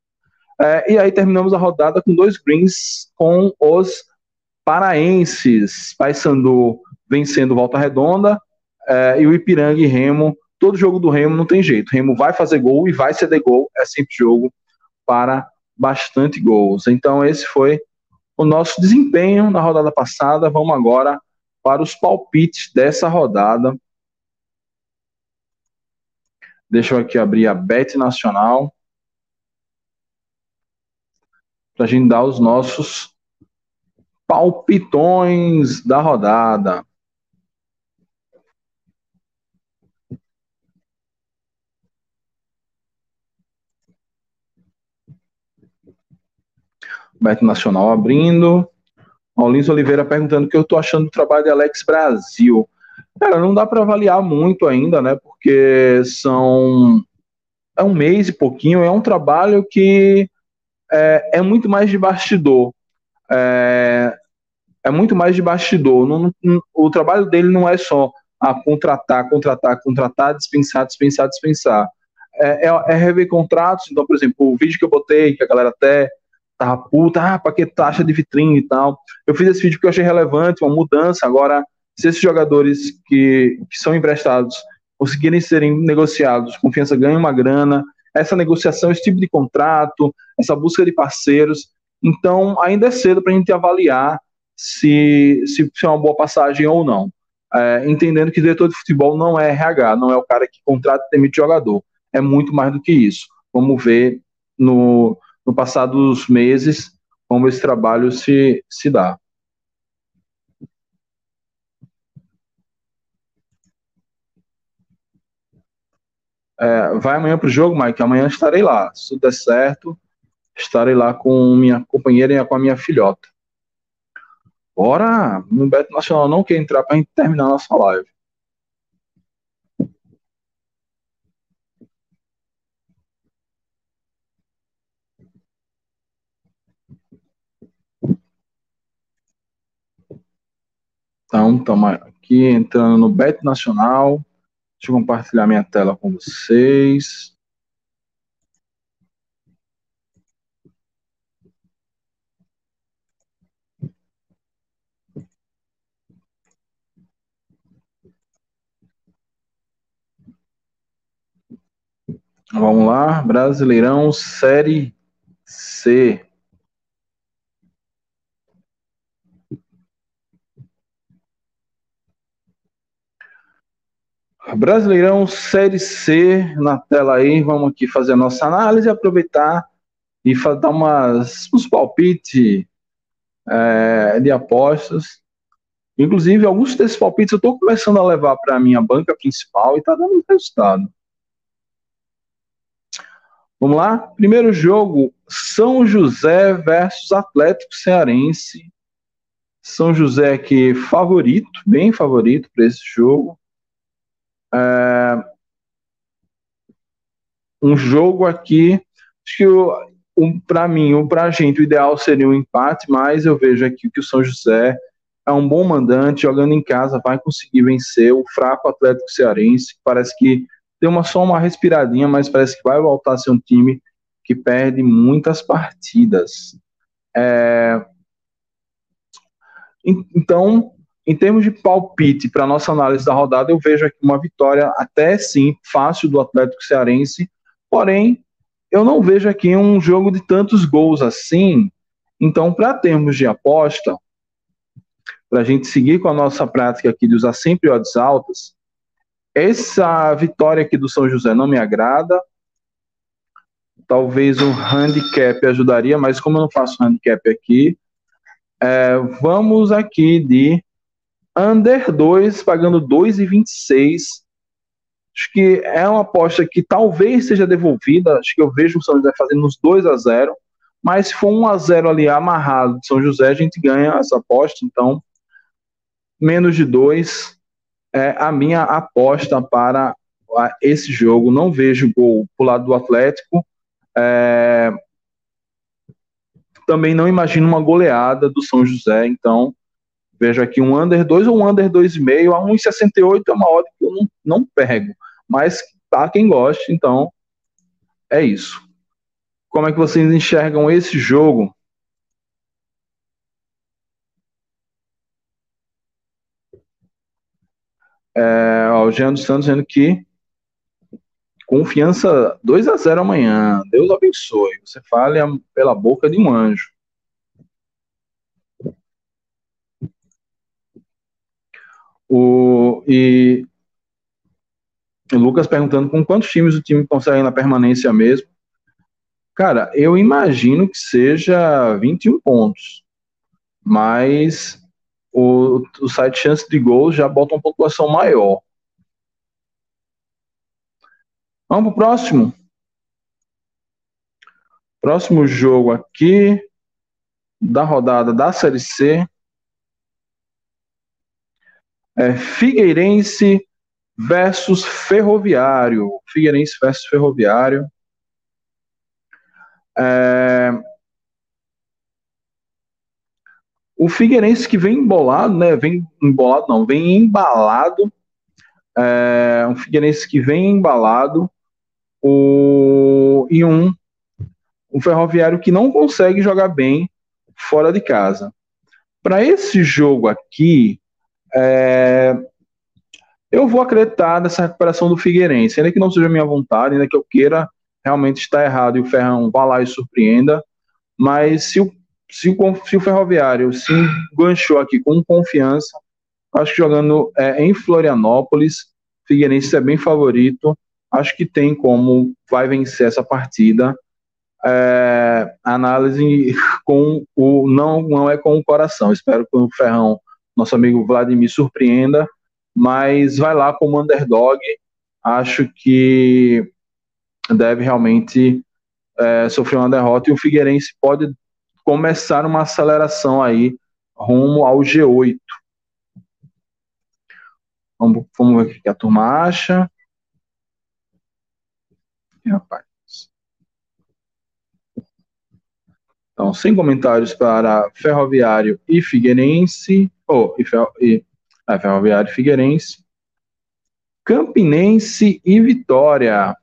É, e aí terminamos a rodada com dois greens com os paraenses. Paysandu vencendo Volta Redonda, é, e o Ipiranga e Remo, todo jogo do Remo não tem jeito. Remo vai fazer gol e vai ceder gol, é sempre jogo para bastante gols. Então, esse foi o nosso desempenho na rodada passada. Vamos agora para os palpites dessa rodada. Deixa eu aqui abrir a Bet Nacional para a gente dar os nossos palpitões da rodada. Beto Nacional abrindo. Paulins Oliveira perguntando o que eu estou achando do trabalho de Alex Brasil. Cara, não dá para avaliar muito ainda, né? Porque são é um mês e pouquinho, é um trabalho que é, é muito mais de bastidor. É, é muito mais de bastidor. Não, não, o trabalho dele não é só a contratar, contratar, contratar, dispensar, dispensar, dispensar. É, é, é, rever contratos. Então, por exemplo, o vídeo que eu botei, que a galera até tava puta, ah, pra que taxa de vitrine e tal. Eu fiz esse vídeo porque eu achei relevante, uma mudança. Agora, se esses jogadores que, que são emprestados conseguirem serem negociados, confiança ganha uma grana, essa negociação, esse tipo de contrato, essa busca de parceiros. Então, ainda é cedo para a gente avaliar se, se, se é uma boa passagem ou não. É, entendendo que diretor de futebol não é RH, não é o cara que contrata e demite jogador. É muito mais do que isso. Vamos ver no, no passar dos meses como esse trabalho se, se dá. É, vai amanhã para o jogo, Mike? Amanhã estarei lá. Se tudo der certo, estarei lá com minha companheira e com a minha filhota. Bora! No Beto Nacional não quer entrar para terminar nossa live. Então, estamos aqui entrando no Bet Nacional. Deixa eu compartilhar minha tela com vocês. Vamos lá, Brasileirão Série C. Brasileirão Série C na tela aí. Vamos aqui fazer a nossa análise, aproveitar e dar umas, uns palpites é, de apostas. Inclusive, alguns desses palpites eu estou começando a levar para a minha banca principal e está dando resultado. Vamos lá? Primeiro jogo: São José versus Atlético Cearense. São José aqui favorito, bem favorito para esse jogo. É, um jogo aqui, acho que um, para mim, para a gente, o ideal seria um empate, mas eu vejo aqui que o São José é um bom mandante, jogando em casa, vai conseguir vencer o fraco Atlético Cearense, parece que deu uma, só uma respiradinha, mas parece que vai voltar a ser um time que perde muitas partidas. É, então, em termos de palpite para nossa análise da rodada, eu vejo aqui uma vitória até sim fácil do Atlético Cearense, porém eu não vejo aqui um jogo de tantos gols assim. Então, para termos de aposta, para a gente seguir com a nossa prática aqui de usar sempre odds altas, essa vitória aqui do São José não me agrada. Talvez um handicap ajudaria, mas como eu não faço handicap aqui, é, vamos aqui de Under 2, pagando 2,26. Acho que é uma aposta que talvez seja devolvida. Acho que eu vejo o São José fazendo uns 2 a 0 Mas se for 1 a 0 ali amarrado de São José, a gente ganha essa aposta. Então, menos de 2 é a minha aposta para esse jogo. Não vejo gol pro lado do Atlético. É... Também não imagino uma goleada do São José. Então, Vejo aqui um under 2 ou um under 2,5. A 1,68 é uma odd que eu não, não pego. Mas tá quem gosta, então é isso. Como é que vocês enxergam esse jogo? É, ó, o Jean dos Santos dizendo que confiança 2 a 0 amanhã. Deus abençoe. Você fale pela boca de um anjo. O, e Lucas perguntando com quantos times o time consegue na permanência mesmo. Cara, eu imagino que seja 21 pontos. Mas o, o site chance de gols já bota uma pontuação maior. Vamos pro próximo. Próximo jogo aqui da rodada da Série C É Figueirense versus Ferroviário. Figueirense versus Ferroviário. É... O Figueirense que vem embolado, né? Vem embolado, não, vem embalado. É... Um Figueirense que vem embalado. O... E um, um Ferroviário que não consegue jogar bem fora de casa. Para esse jogo aqui, é... eu vou acreditar nessa recuperação do Figueirense, ainda que não seja minha vontade, ainda que eu queira realmente está errado e o Ferrão vá lá e surpreenda. Mas se o, se o, se o Ferroviário se enganchou aqui com confiança, acho que jogando é, em Florianópolis, Figueirense é bem favorito. Acho que tem como vai vencer essa partida. É, análise [laughs] com o não não é com o coração. Espero que o Ferrão, nosso amigo Vladimir, surpreenda, mas vai lá como underdog. Acho que deve realmente é, sofrer uma derrota e o Figueirense pode começar uma aceleração aí rumo ao G8. Vamos, vamos ver o que a turma acha. rapaz. Então, sem comentários para Ferroviário e Figueirense. Oh, e, Fer, e é, Ferroviário e Figueirense. Campinense e Vitória.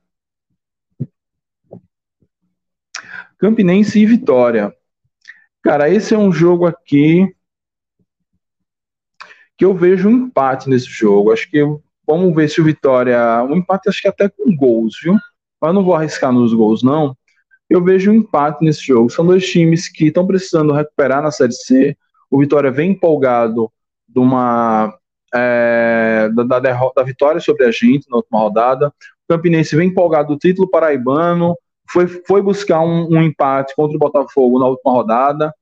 Campinense e Vitória. Cara, esse é um jogo aqui que eu vejo um empate nesse jogo. Acho que vamos ver se o Vitória. Um empate, acho que até com gols, viu? Mas não vou arriscar nos gols, não. Eu vejo um empate nesse jogo. São dois times que estão precisando recuperar na Série C. O Vitória vem empolgado de uma, é, da, da, da vitória sobre a gente na última rodada. O Campinense vem empolgado do título paraibano foi, foi buscar um, um, empate contra o Botafogo na última rodada.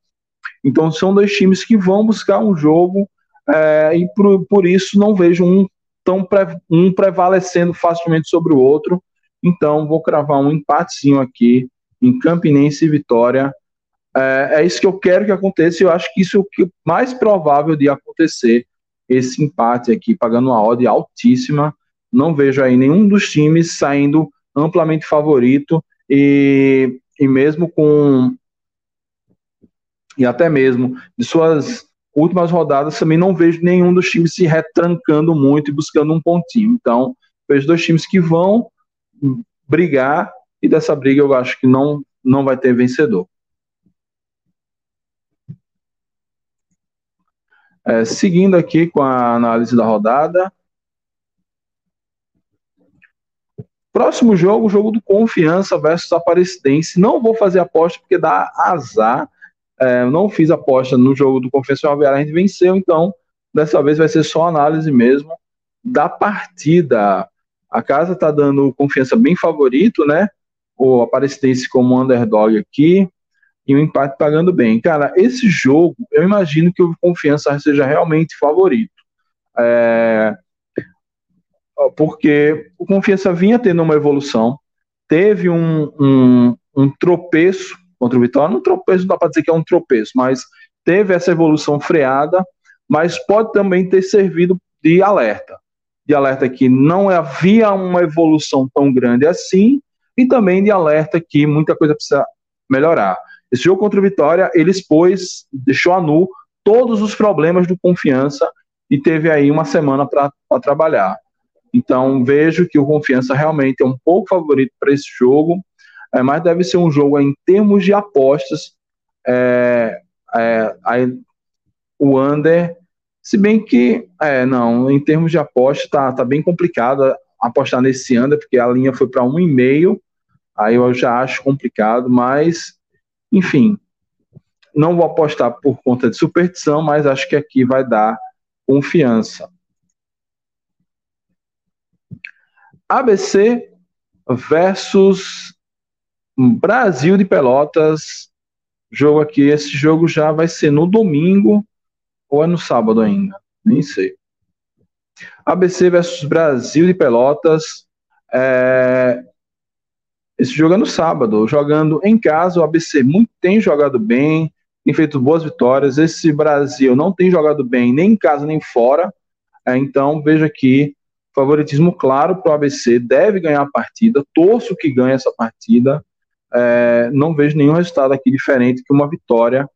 Então são dois times que vão buscar um jogo é, e por, por isso não vejo um tão pre, um prevalecendo facilmente sobre o outro. Então vou cravar um empatezinho aqui em Campinense e Vitória. É, é isso que eu quero que aconteça. Eu acho que isso é o que mais provável de acontecer esse empate aqui, pagando uma odd altíssima. Não vejo aí nenhum dos times saindo amplamente favorito e, e mesmo com e até mesmo de suas últimas rodadas também não vejo nenhum dos times se retrancando muito e buscando um pontinho. Então, vejo dois times que vão brigar e dessa briga eu acho que não não vai ter vencedor. É, seguindo aqui com a análise da rodada, Próximo jogo, jogo do Confiança versus Aparecidense. Não vou fazer aposta porque dá azar. É, não fiz aposta no jogo do Confiança Ferroviária, a gente venceu, então dessa vez vai ser só análise mesmo da partida. A casa tá dando confiança bem favorito, né? O Aparecidense como underdog aqui e o empate pagando bem. Cara, esse jogo, eu imagino que o Confiança seja realmente favorito. É, porque o Confiança vinha tendo uma evolução, teve um, um, um tropeço contra o Vitória, um tropeço não dá para dizer que é um tropeço, mas teve essa evolução freada, mas pode também ter servido de alerta, de alerta que não havia uma evolução tão grande assim, e também de alerta que muita coisa precisa melhorar. Esse jogo contra o Vitória, ele expôs, deixou a nu todos os problemas do Confiança e teve aí uma semana para trabalhar. Então vejo que o Confiança realmente é um pouco favorito para esse jogo, é, mas deve ser um jogo em termos de apostas. É, é, aí, o under, se bem que, é, não, em termos de aposta, tá, tá bem complicado apostar nesse under, porque a linha foi para um e meio, aí eu já acho complicado, mas, enfim, não vou apostar por conta de superstição, mas acho que aqui vai dar confiança. ABC versus Brasil de Pelotas. Jogo aqui, esse jogo já vai ser no domingo ou é no sábado ainda? Nem sei. ABC versus Brasil de Pelotas. É... Esse jogo é no sábado, jogando em casa. O ABC muito, tem jogado bem, tem feito boas vitórias. Esse Brasil não tem jogado bem nem em casa nem fora. É, então, veja aqui, favoritismo claro para o ABC, deve ganhar a partida, torço que ganhe essa partida. É, não vejo nenhum resultado aqui diferente que uma vitória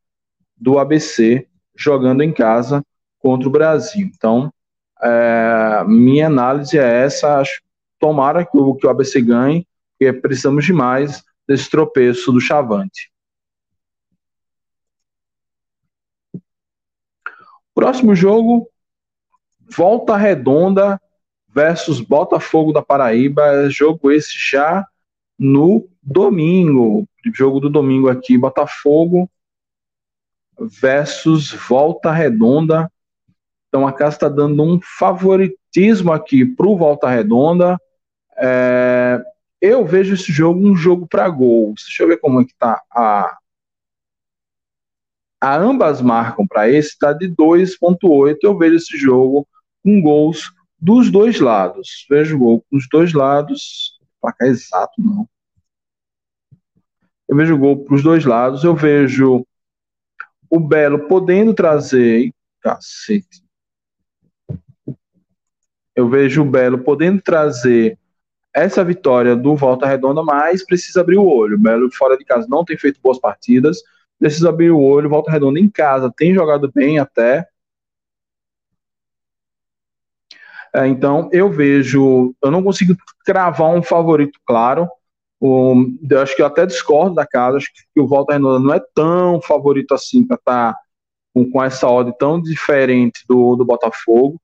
do ABC jogando em casa contra o Brasil. Então, é, minha análise é essa. Acho, tomara que o, que o ABC ganhe, porque precisamos demais desse tropeço do Chavante. Próximo jogo, Volta Redonda versus Botafogo da Paraíba. Jogo esse já no domingo. Jogo do domingo aqui, Botafogo versus Volta Redonda. Então a casa está dando um favoritismo aqui para o Volta Redonda. É, eu vejo esse jogo um jogo para gols. Deixa eu ver como é que tá a. A ambas marcam para esse, está de 2,8. Eu vejo esse jogo com gols dos dois lados. Vejo gol com os dois lados. Placar exato, não. Eu vejo gol para os dois lados. Eu vejo o Belo podendo trazer. Cacete. Eu vejo o Belo podendo trazer essa vitória do Volta Redonda, mas precisa abrir o olho. O Belo fora de casa não tem feito boas partidas, precisa abrir o olho. Volta Redonda em casa tem jogado bem até. É, então eu vejo, eu não consigo cravar um favorito claro. eu acho que eu até discordo da casa, acho que o Volta Redonda não é tão favorito assim para estar tá com, com essa odd tão diferente do, do Botafogo.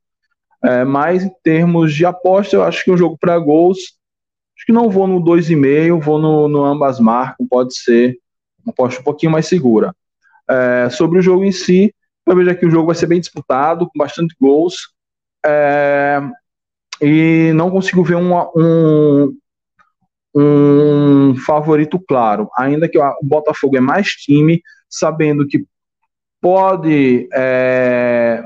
É, mas em termos de aposta, eu acho que um jogo para gols, que não vou no 2,5, vou no, no ambas marcam, pode ser uma aposta um pouquinho mais segura. É, sobre o jogo em si, eu vejo que o jogo vai ser bem disputado, com bastante gols, é, e não consigo ver um, um, um favorito claro, ainda que o Botafogo é mais time, sabendo que pode é,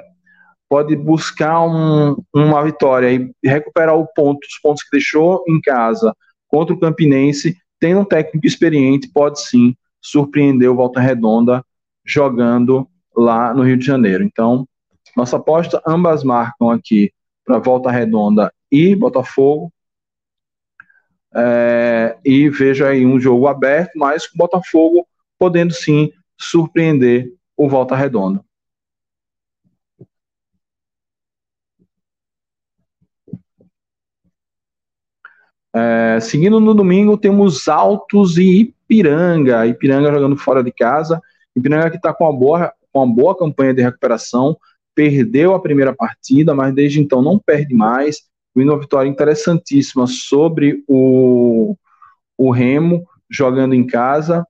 pode buscar um, uma vitória e recuperar o ponto, os pontos que deixou em casa contra o Campinense, tendo um técnico experiente, pode sim surpreender o Volta Redonda jogando lá no Rio de Janeiro. Então, nossa aposta, ambas marcam aqui para Volta Redonda e Botafogo. É, e vejo aí um jogo aberto, mas com o Botafogo podendo sim surpreender o Volta Redonda. É, seguindo no domingo, temos Altos e Ipiranga. Ipiranga jogando fora de casa. Ipiranga que está com, uma boa, uma boa campanha de recuperação. Perdeu a primeira partida, mas desde então não perde mais. Vindo uma vitória interessantíssima sobre o, o Remo, jogando em casa.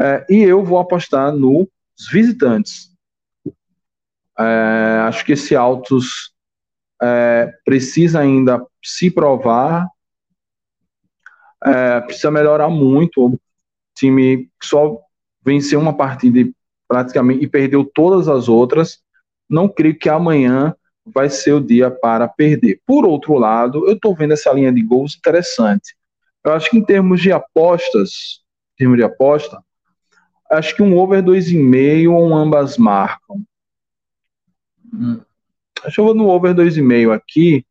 É, e eu vou apostar nos visitantes. É, acho que esse Altos é, precisa ainda se provar, é, precisa melhorar muito. O time só venceu uma partida e praticamente e perdeu todas as outras. Não creio que amanhã vai ser o dia para perder. Por outro lado, eu estou vendo essa linha de gols interessante. Eu acho que em termos de apostas, em termos de aposta, acho que um over 2,5 ou um ambas marcam. Hum. Acho que eu vou no over 2,5 aqui,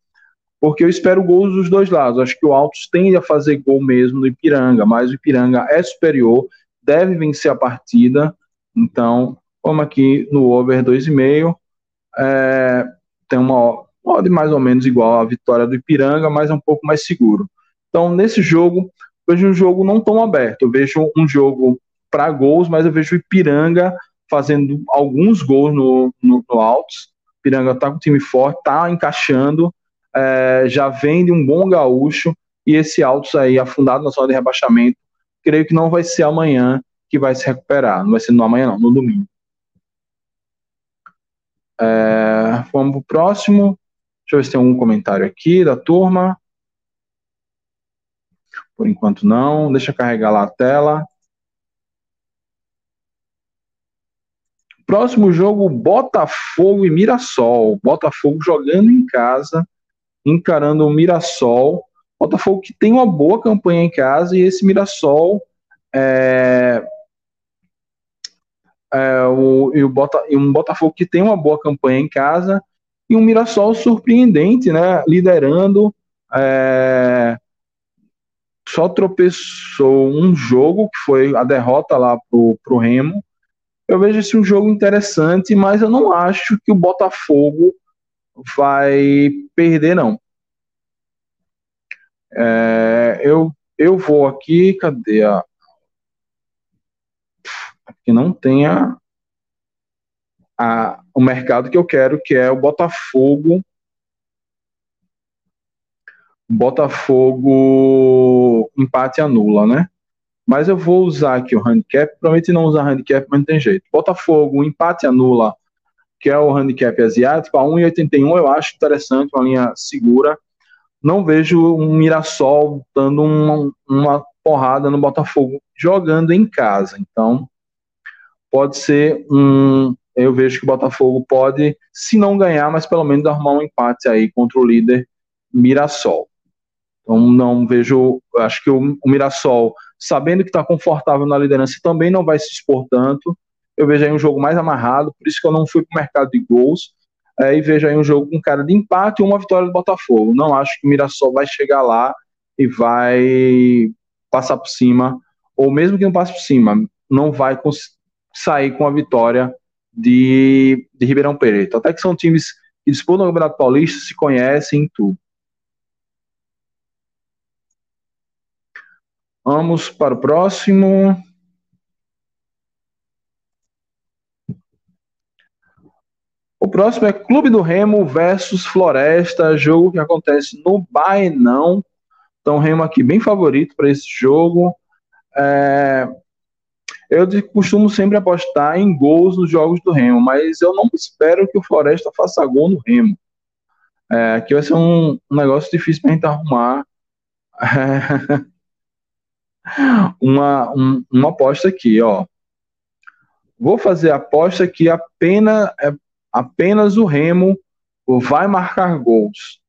porque eu espero gols dos dois lados. Acho que o Altos tende a fazer gol mesmo no Ipiranga, mas o Ipiranga é superior, deve vencer a partida. Então, vamos aqui no over 2,5. É, tem uma odd mais ou menos igual à vitória do Ipiranga, mas é um pouco mais seguro. Então, nesse jogo, vejo um jogo não tão aberto. Eu vejo um jogo para gols, mas eu vejo o Ipiranga fazendo alguns gols no, no, no Altos Piranga tá com um time forte, tá encaixando, é, já vem de um bom gaúcho, e esse Altos aí, afundado na zona de rebaixamento, creio que não vai ser amanhã que vai se recuperar. Não vai ser no amanhã, não, no domingo. É, vamos pro próximo. Deixa eu ver se tem algum comentário aqui da turma. Por enquanto não. Deixa eu carregar lá a tela. Próximo jogo, Botafogo e Mirassol. Botafogo jogando em casa, encarando o Mirassol. Botafogo que tem uma boa campanha em casa e esse Mirassol é, é, o, e, o Bota, e um Botafogo que tem uma boa campanha em casa e um Mirassol surpreendente, né? Liderando. É, só tropeçou um jogo, que foi a derrota lá pro, pro Remo. Eu vejo esse um jogo interessante, mas eu não acho que o Botafogo vai perder, não. É, eu, eu vou aqui, cadê a. Aqui não tem a, a, o mercado que eu quero, que é o Botafogo. Botafogo empate anula, né? Mas eu vou usar aqui o handicap. Prometi não usar handicap, mas não tem jeito. Botafogo, empate anula, que é o handicap asiático, a 1,81 eu acho interessante, uma linha segura. Não vejo um Mirassol dando uma, uma porrada no Botafogo jogando em casa. Então, pode ser um. Eu vejo que o Botafogo pode, se não ganhar, mas pelo menos arrumar um empate aí contra o líder Mirassol. Então, não vejo. Acho que o, o Mirassol sabendo que está confortável na liderança, também não vai se expor tanto. Eu vejo aí um jogo mais amarrado, por isso que eu não fui para o mercado de gols. É, e vejo aí um jogo com cara de empate e uma vitória do Botafogo. Não acho que o Mirassol vai chegar lá e vai passar por cima, ou mesmo que não passe por cima, não vai sair com a vitória de, de Ribeirão Preto. Até que são times que disputam o Campeonato Paulista, se conhecem em tudo. Vamos para o próximo. O próximo é Clube do Remo versus Floresta, jogo que acontece no Baenão. Então, Remo aqui bem favorito para esse jogo. É... Eu costumo sempre apostar em gols nos jogos do Remo, mas eu não espero que o Floresta faça gol no Remo. É, aqui vai ser um, um negócio difícil para a gente arrumar. É... [laughs] uma, um, uma aposta aqui, ó. Vou fazer a aposta que apenas, é, apenas o Remo vai marcar gols.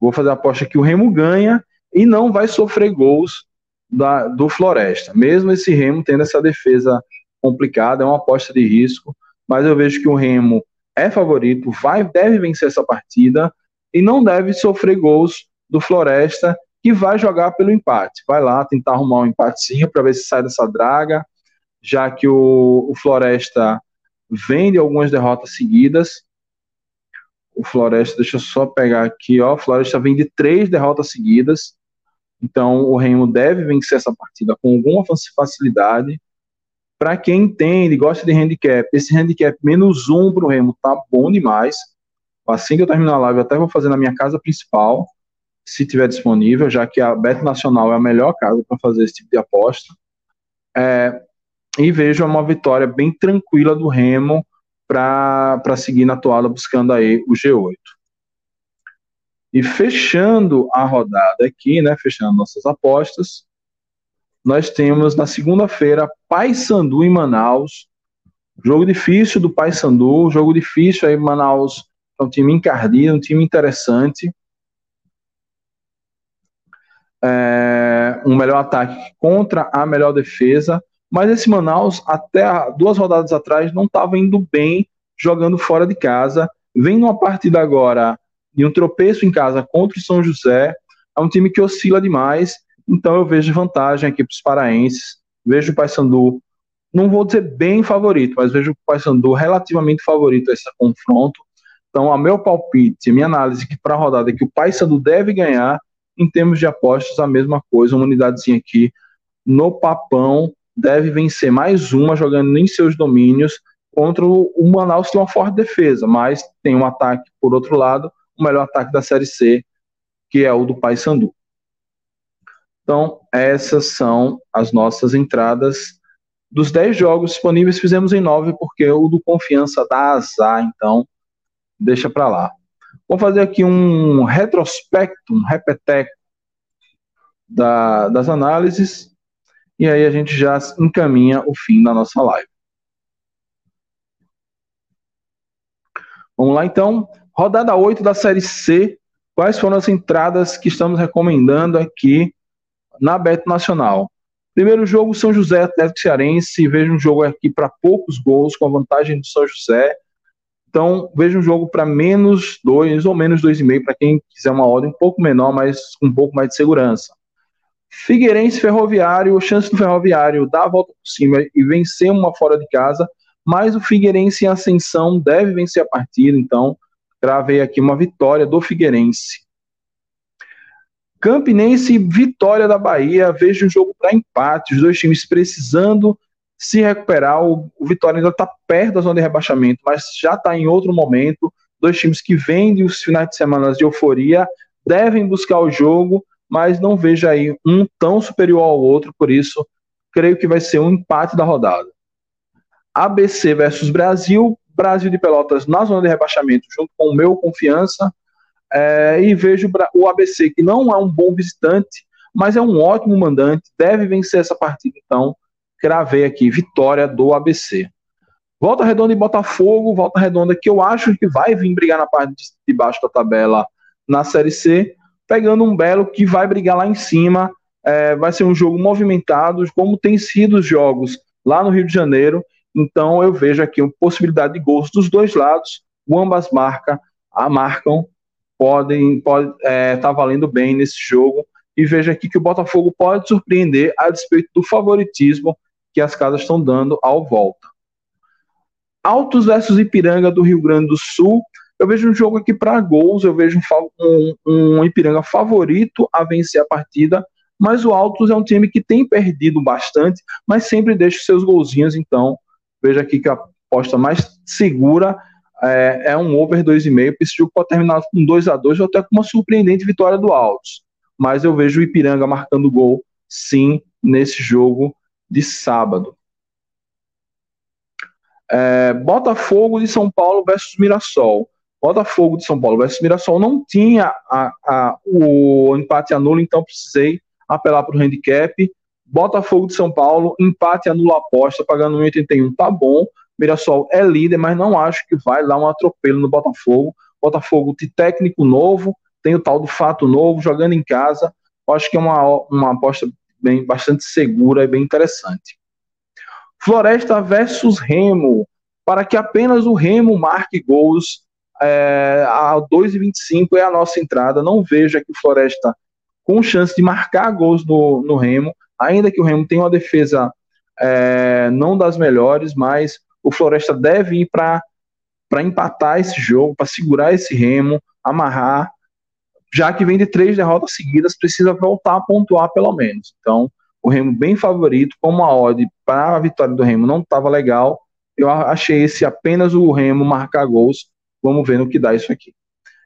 Vou fazer a aposta que o Remo ganha e não vai sofrer gols da, do Floresta. Mesmo esse Remo tendo essa defesa complicada, é uma aposta de risco, mas eu vejo que o Remo é favorito, vai deve vencer essa partida e não deve sofrer gols do Floresta que vai jogar pelo empate. Vai lá tentar arrumar um empatezinho para ver se sai dessa draga, já que o, o Floresta vem de algumas derrotas seguidas. O Floresta, deixa eu só pegar aqui, ó. O Floresta vem de três derrotas seguidas. Então o Remo deve vencer essa partida com alguma facilidade. Para quem entende, gosta de handicap, esse handicap menos um para o Remo tá bom demais. Assim que eu terminar a live, eu até vou fazer na minha casa principal se tiver disponível, já que a Bet Nacional é a melhor casa para fazer esse tipo de aposta. É, e vejo uma vitória bem tranquila do Remo para seguir na toada buscando aí o G8. E fechando a rodada aqui, né, fechando nossas apostas, nós temos na segunda-feira Paysandu em Manaus. Jogo difícil do Paysandu, jogo difícil aí Manaus é um time encardido, um time interessante é, um melhor ataque contra a melhor defesa, mas esse Manaus, até duas rodadas atrás, não estava indo bem jogando fora de casa. Vem numa partida agora de um tropeço em casa contra o São José. É um time que oscila demais, então eu vejo vantagem aqui para os paraenses. Vejo o Paysandu, não vou dizer bem favorito, mas vejo o Paysandu relativamente favorito a esse confronto. Então, a meu palpite, a minha análise para a rodada é que o Paysandu deve ganhar em termos de apostas, a mesma coisa, uma unidadezinha aqui no papão, deve vencer mais uma jogando em seus domínios contra o Manaus que tem uma forte defesa, mas tem um ataque por outro lado, o melhor ataque da Série C, que é o do Paysandu. Então, essas são as nossas entradas. Dos 10 jogos disponíveis, fizemos em 9, porque o do Confiança dá azar, então deixa para lá. Vou fazer aqui um retrospecto, um repeteco da, das análises, e aí a gente já encaminha o fim da nossa live. Vamos lá então, rodada 8 da Série C. Quais foram as entradas que estamos recomendando aqui na Beto Nacional? Primeiro jogo, São José Atlético Cearense. Vejo um jogo aqui para poucos gols, com a vantagem do São José Então, vejo um jogo para menos 2 ou menos 2,5 para quem quiser uma ordem um pouco menor, mas com um pouco mais de segurança. Figueirense Ferroviário, chance do Ferroviário dar a volta por cima e vencer uma fora de casa, mas o Figueirense em ascensão deve vencer a partida, então gravei aqui uma vitória do Figueirense. Campinense Vitória da Bahia, vejo um jogo para empate, os dois times precisando se recuperar. O, o Vitória ainda está perto da zona de rebaixamento, mas já está em outro momento. Dois times que vendem os finais de semana de euforia devem buscar o jogo, mas não vejo aí um tão superior ao outro, por isso. Creio que vai ser um empate da rodada. ABC versus Brasil, Brasil de Pelotas na zona de rebaixamento, junto com o meu confiança, é, e vejo o ABC, que não é um bom visitante, mas é um ótimo mandante, deve vencer essa partida, então. Cravei aqui, vitória do ABC. Volta Redonda e Botafogo, Volta Redonda que eu acho que vai vir brigar na parte de baixo da tabela na Série C, pegando um Belo que vai brigar lá em cima, é, vai ser um jogo movimentado, como tem sido os jogos lá no Rio de Janeiro, então eu vejo aqui uma possibilidade de gols dos dois lados, o ambas marca, a marcam, podem pode é, tá valendo bem nesse jogo, e vejo aqui que o Botafogo pode surpreender a despeito do favoritismo que as casas estão dando ao volta. Altos versus Ipiranga do Rio Grande do Sul. Eu vejo um jogo aqui para gols, eu vejo um, um, Ipiranga favorito a vencer a partida, mas o Altos é um time que tem perdido bastante, mas sempre deixa os seus golzinhos, então vejo aqui que a aposta mais segura é, é um over 2,5, esse jogo pode terminar com 2 a 2 ou até com uma surpreendente vitória do Altos. Mas eu vejo o Ipiranga marcando gol, sim, nesse jogo de sábado. É, Botafogo de São Paulo versus Mirassol. Botafogo de São Paulo versus Mirassol não tinha a, a, o empate anulo, então precisei apelar para o handicap. Botafogo de São Paulo, empate anula aposta, pagando 1,81, tá bom. Mirassol é líder, mas não acho que vai dar um atropelo no Botafogo. Botafogo de técnico novo, tem o tal do fato novo, jogando em casa. Acho que é uma, uma aposta bem, bastante segura e bem interessante. Floresta versus Remo, para que apenas o Remo marque gols é, a 2,25 é a nossa entrada. Não vejo aqui o Floresta com chance de marcar gols no, no Remo, ainda que o Remo tenha uma defesa é, não das melhores, mas o Floresta deve ir para empatar esse jogo, para segurar esse Remo, amarrar já que vem de três derrotas seguidas, precisa voltar a pontuar pelo menos. Então, o Remo bem favorito, como a odd para a vitória do Remo não estava legal, eu achei esse apenas o Remo marcar gols. Vamos ver no que dá isso aqui.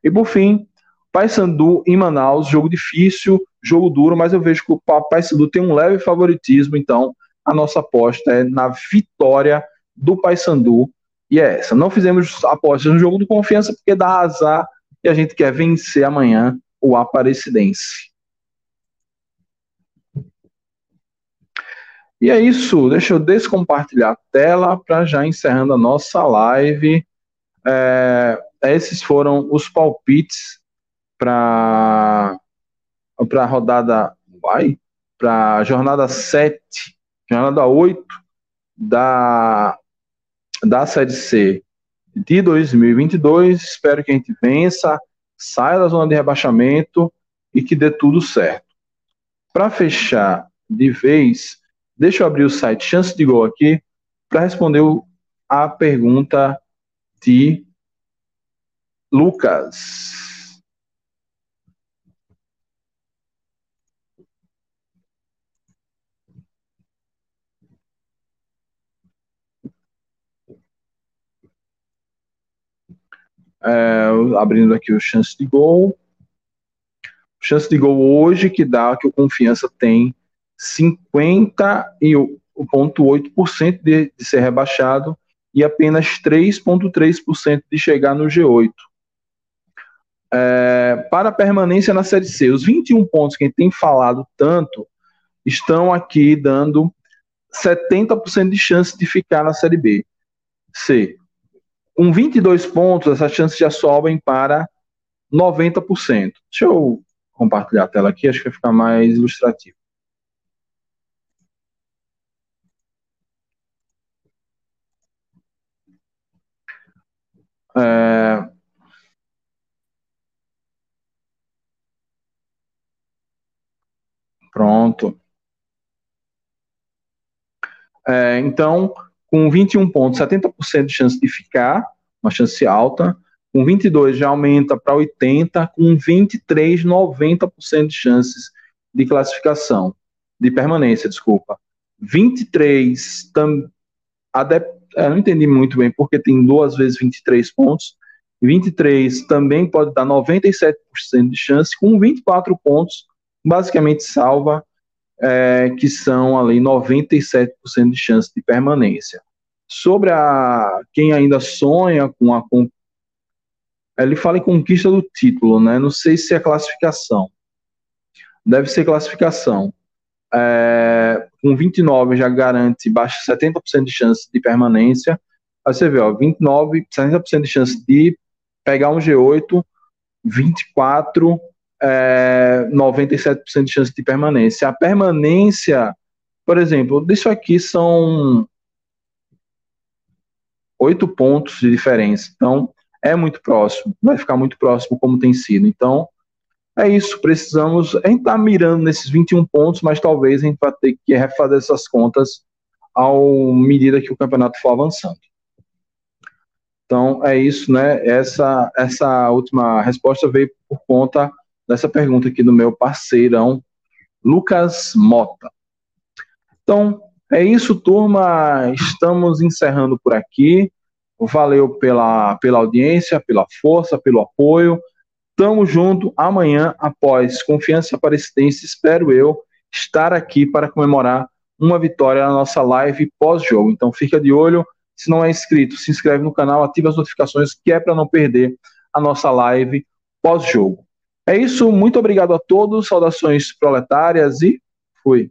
E por fim, Paysandu em Manaus, jogo difícil, jogo duro, mas eu vejo que o Paysandu tem um leve favoritismo, então a nossa aposta é na vitória do Paysandu. E é essa. Não fizemos apostas no jogo de confiança porque dá azar e a gente quer vencer amanhã o Aparecidense. E é isso, deixa eu descompartilhar a tela para já encerrando a nossa live. É, esses foram os palpites para a rodada, vai, para jornada 7, jornada 8 da, da Série C de 2022. Espero que a gente vença, saia da zona de rebaixamento e que dê tudo certo. Para fechar de vez, deixa eu abrir o site Chance de Gol aqui para responder a pergunta de Lucas. É, abrindo aqui o chance de gol. Chance de gol hoje que dá que o Confiança tem 50,8% de, de ser rebaixado e apenas 3,3% de chegar no G8. É, para a permanência na Série C, os 21 pontos que a gente tem falado tanto estão aqui dando 70% de chance de ficar na Série B. C. Com 22 pontos, essas chances já sobem para 90%. Deixa eu compartilhar a tela aqui, acho que vai ficar mais ilustrativo. É... Pronto. É, então, com 21 pontos, 70% de chance de ficar, uma chance alta. Com 22 já aumenta para 80, com 23, 90% de chances de classificação, de permanência, desculpa. 23, tam, adep, é, não entendi muito bem, porque tem duas vezes 23 pontos. 23 também pode dar 97% de chance, com 24 pontos, basicamente salva é, que são ali 97% de chance de permanência. Sobre a quem ainda sonha com a ele fala em conquista do título, né? Não sei se é classificação. Deve ser classificação. É, com 29 já garante baixa 70% de chance de permanência. Aí você vê, ó, 29, 70% de chance de pegar um G8, 24 é, 97% de chance de permanência. A permanência, por exemplo, disso aqui são oito pontos de diferença. Então, é muito próximo, vai ficar muito próximo como tem sido. Então, é isso, precisamos, a gente está mirando nesses 21 pontos, mas talvez a gente vai ter que refazer essas contas ao medida que o campeonato for avançando. Então, é isso, né? Essa, essa última resposta veio por conta dessa pergunta aqui do meu parceirão, Lucas Mota. Então, é isso, turma. Estamos encerrando por aqui. Valeu pela, pela audiência, pela força, pelo apoio. Tamo junto amanhã, após Confiança Aparecidense, espero eu estar aqui para comemorar uma vitória na nossa live pós-jogo. Então fica de olho. Se não é inscrito, se inscreve no canal, ativa as notificações, que é para não perder a nossa live pós-jogo. É isso, muito obrigado a todos, saudações proletárias e fui.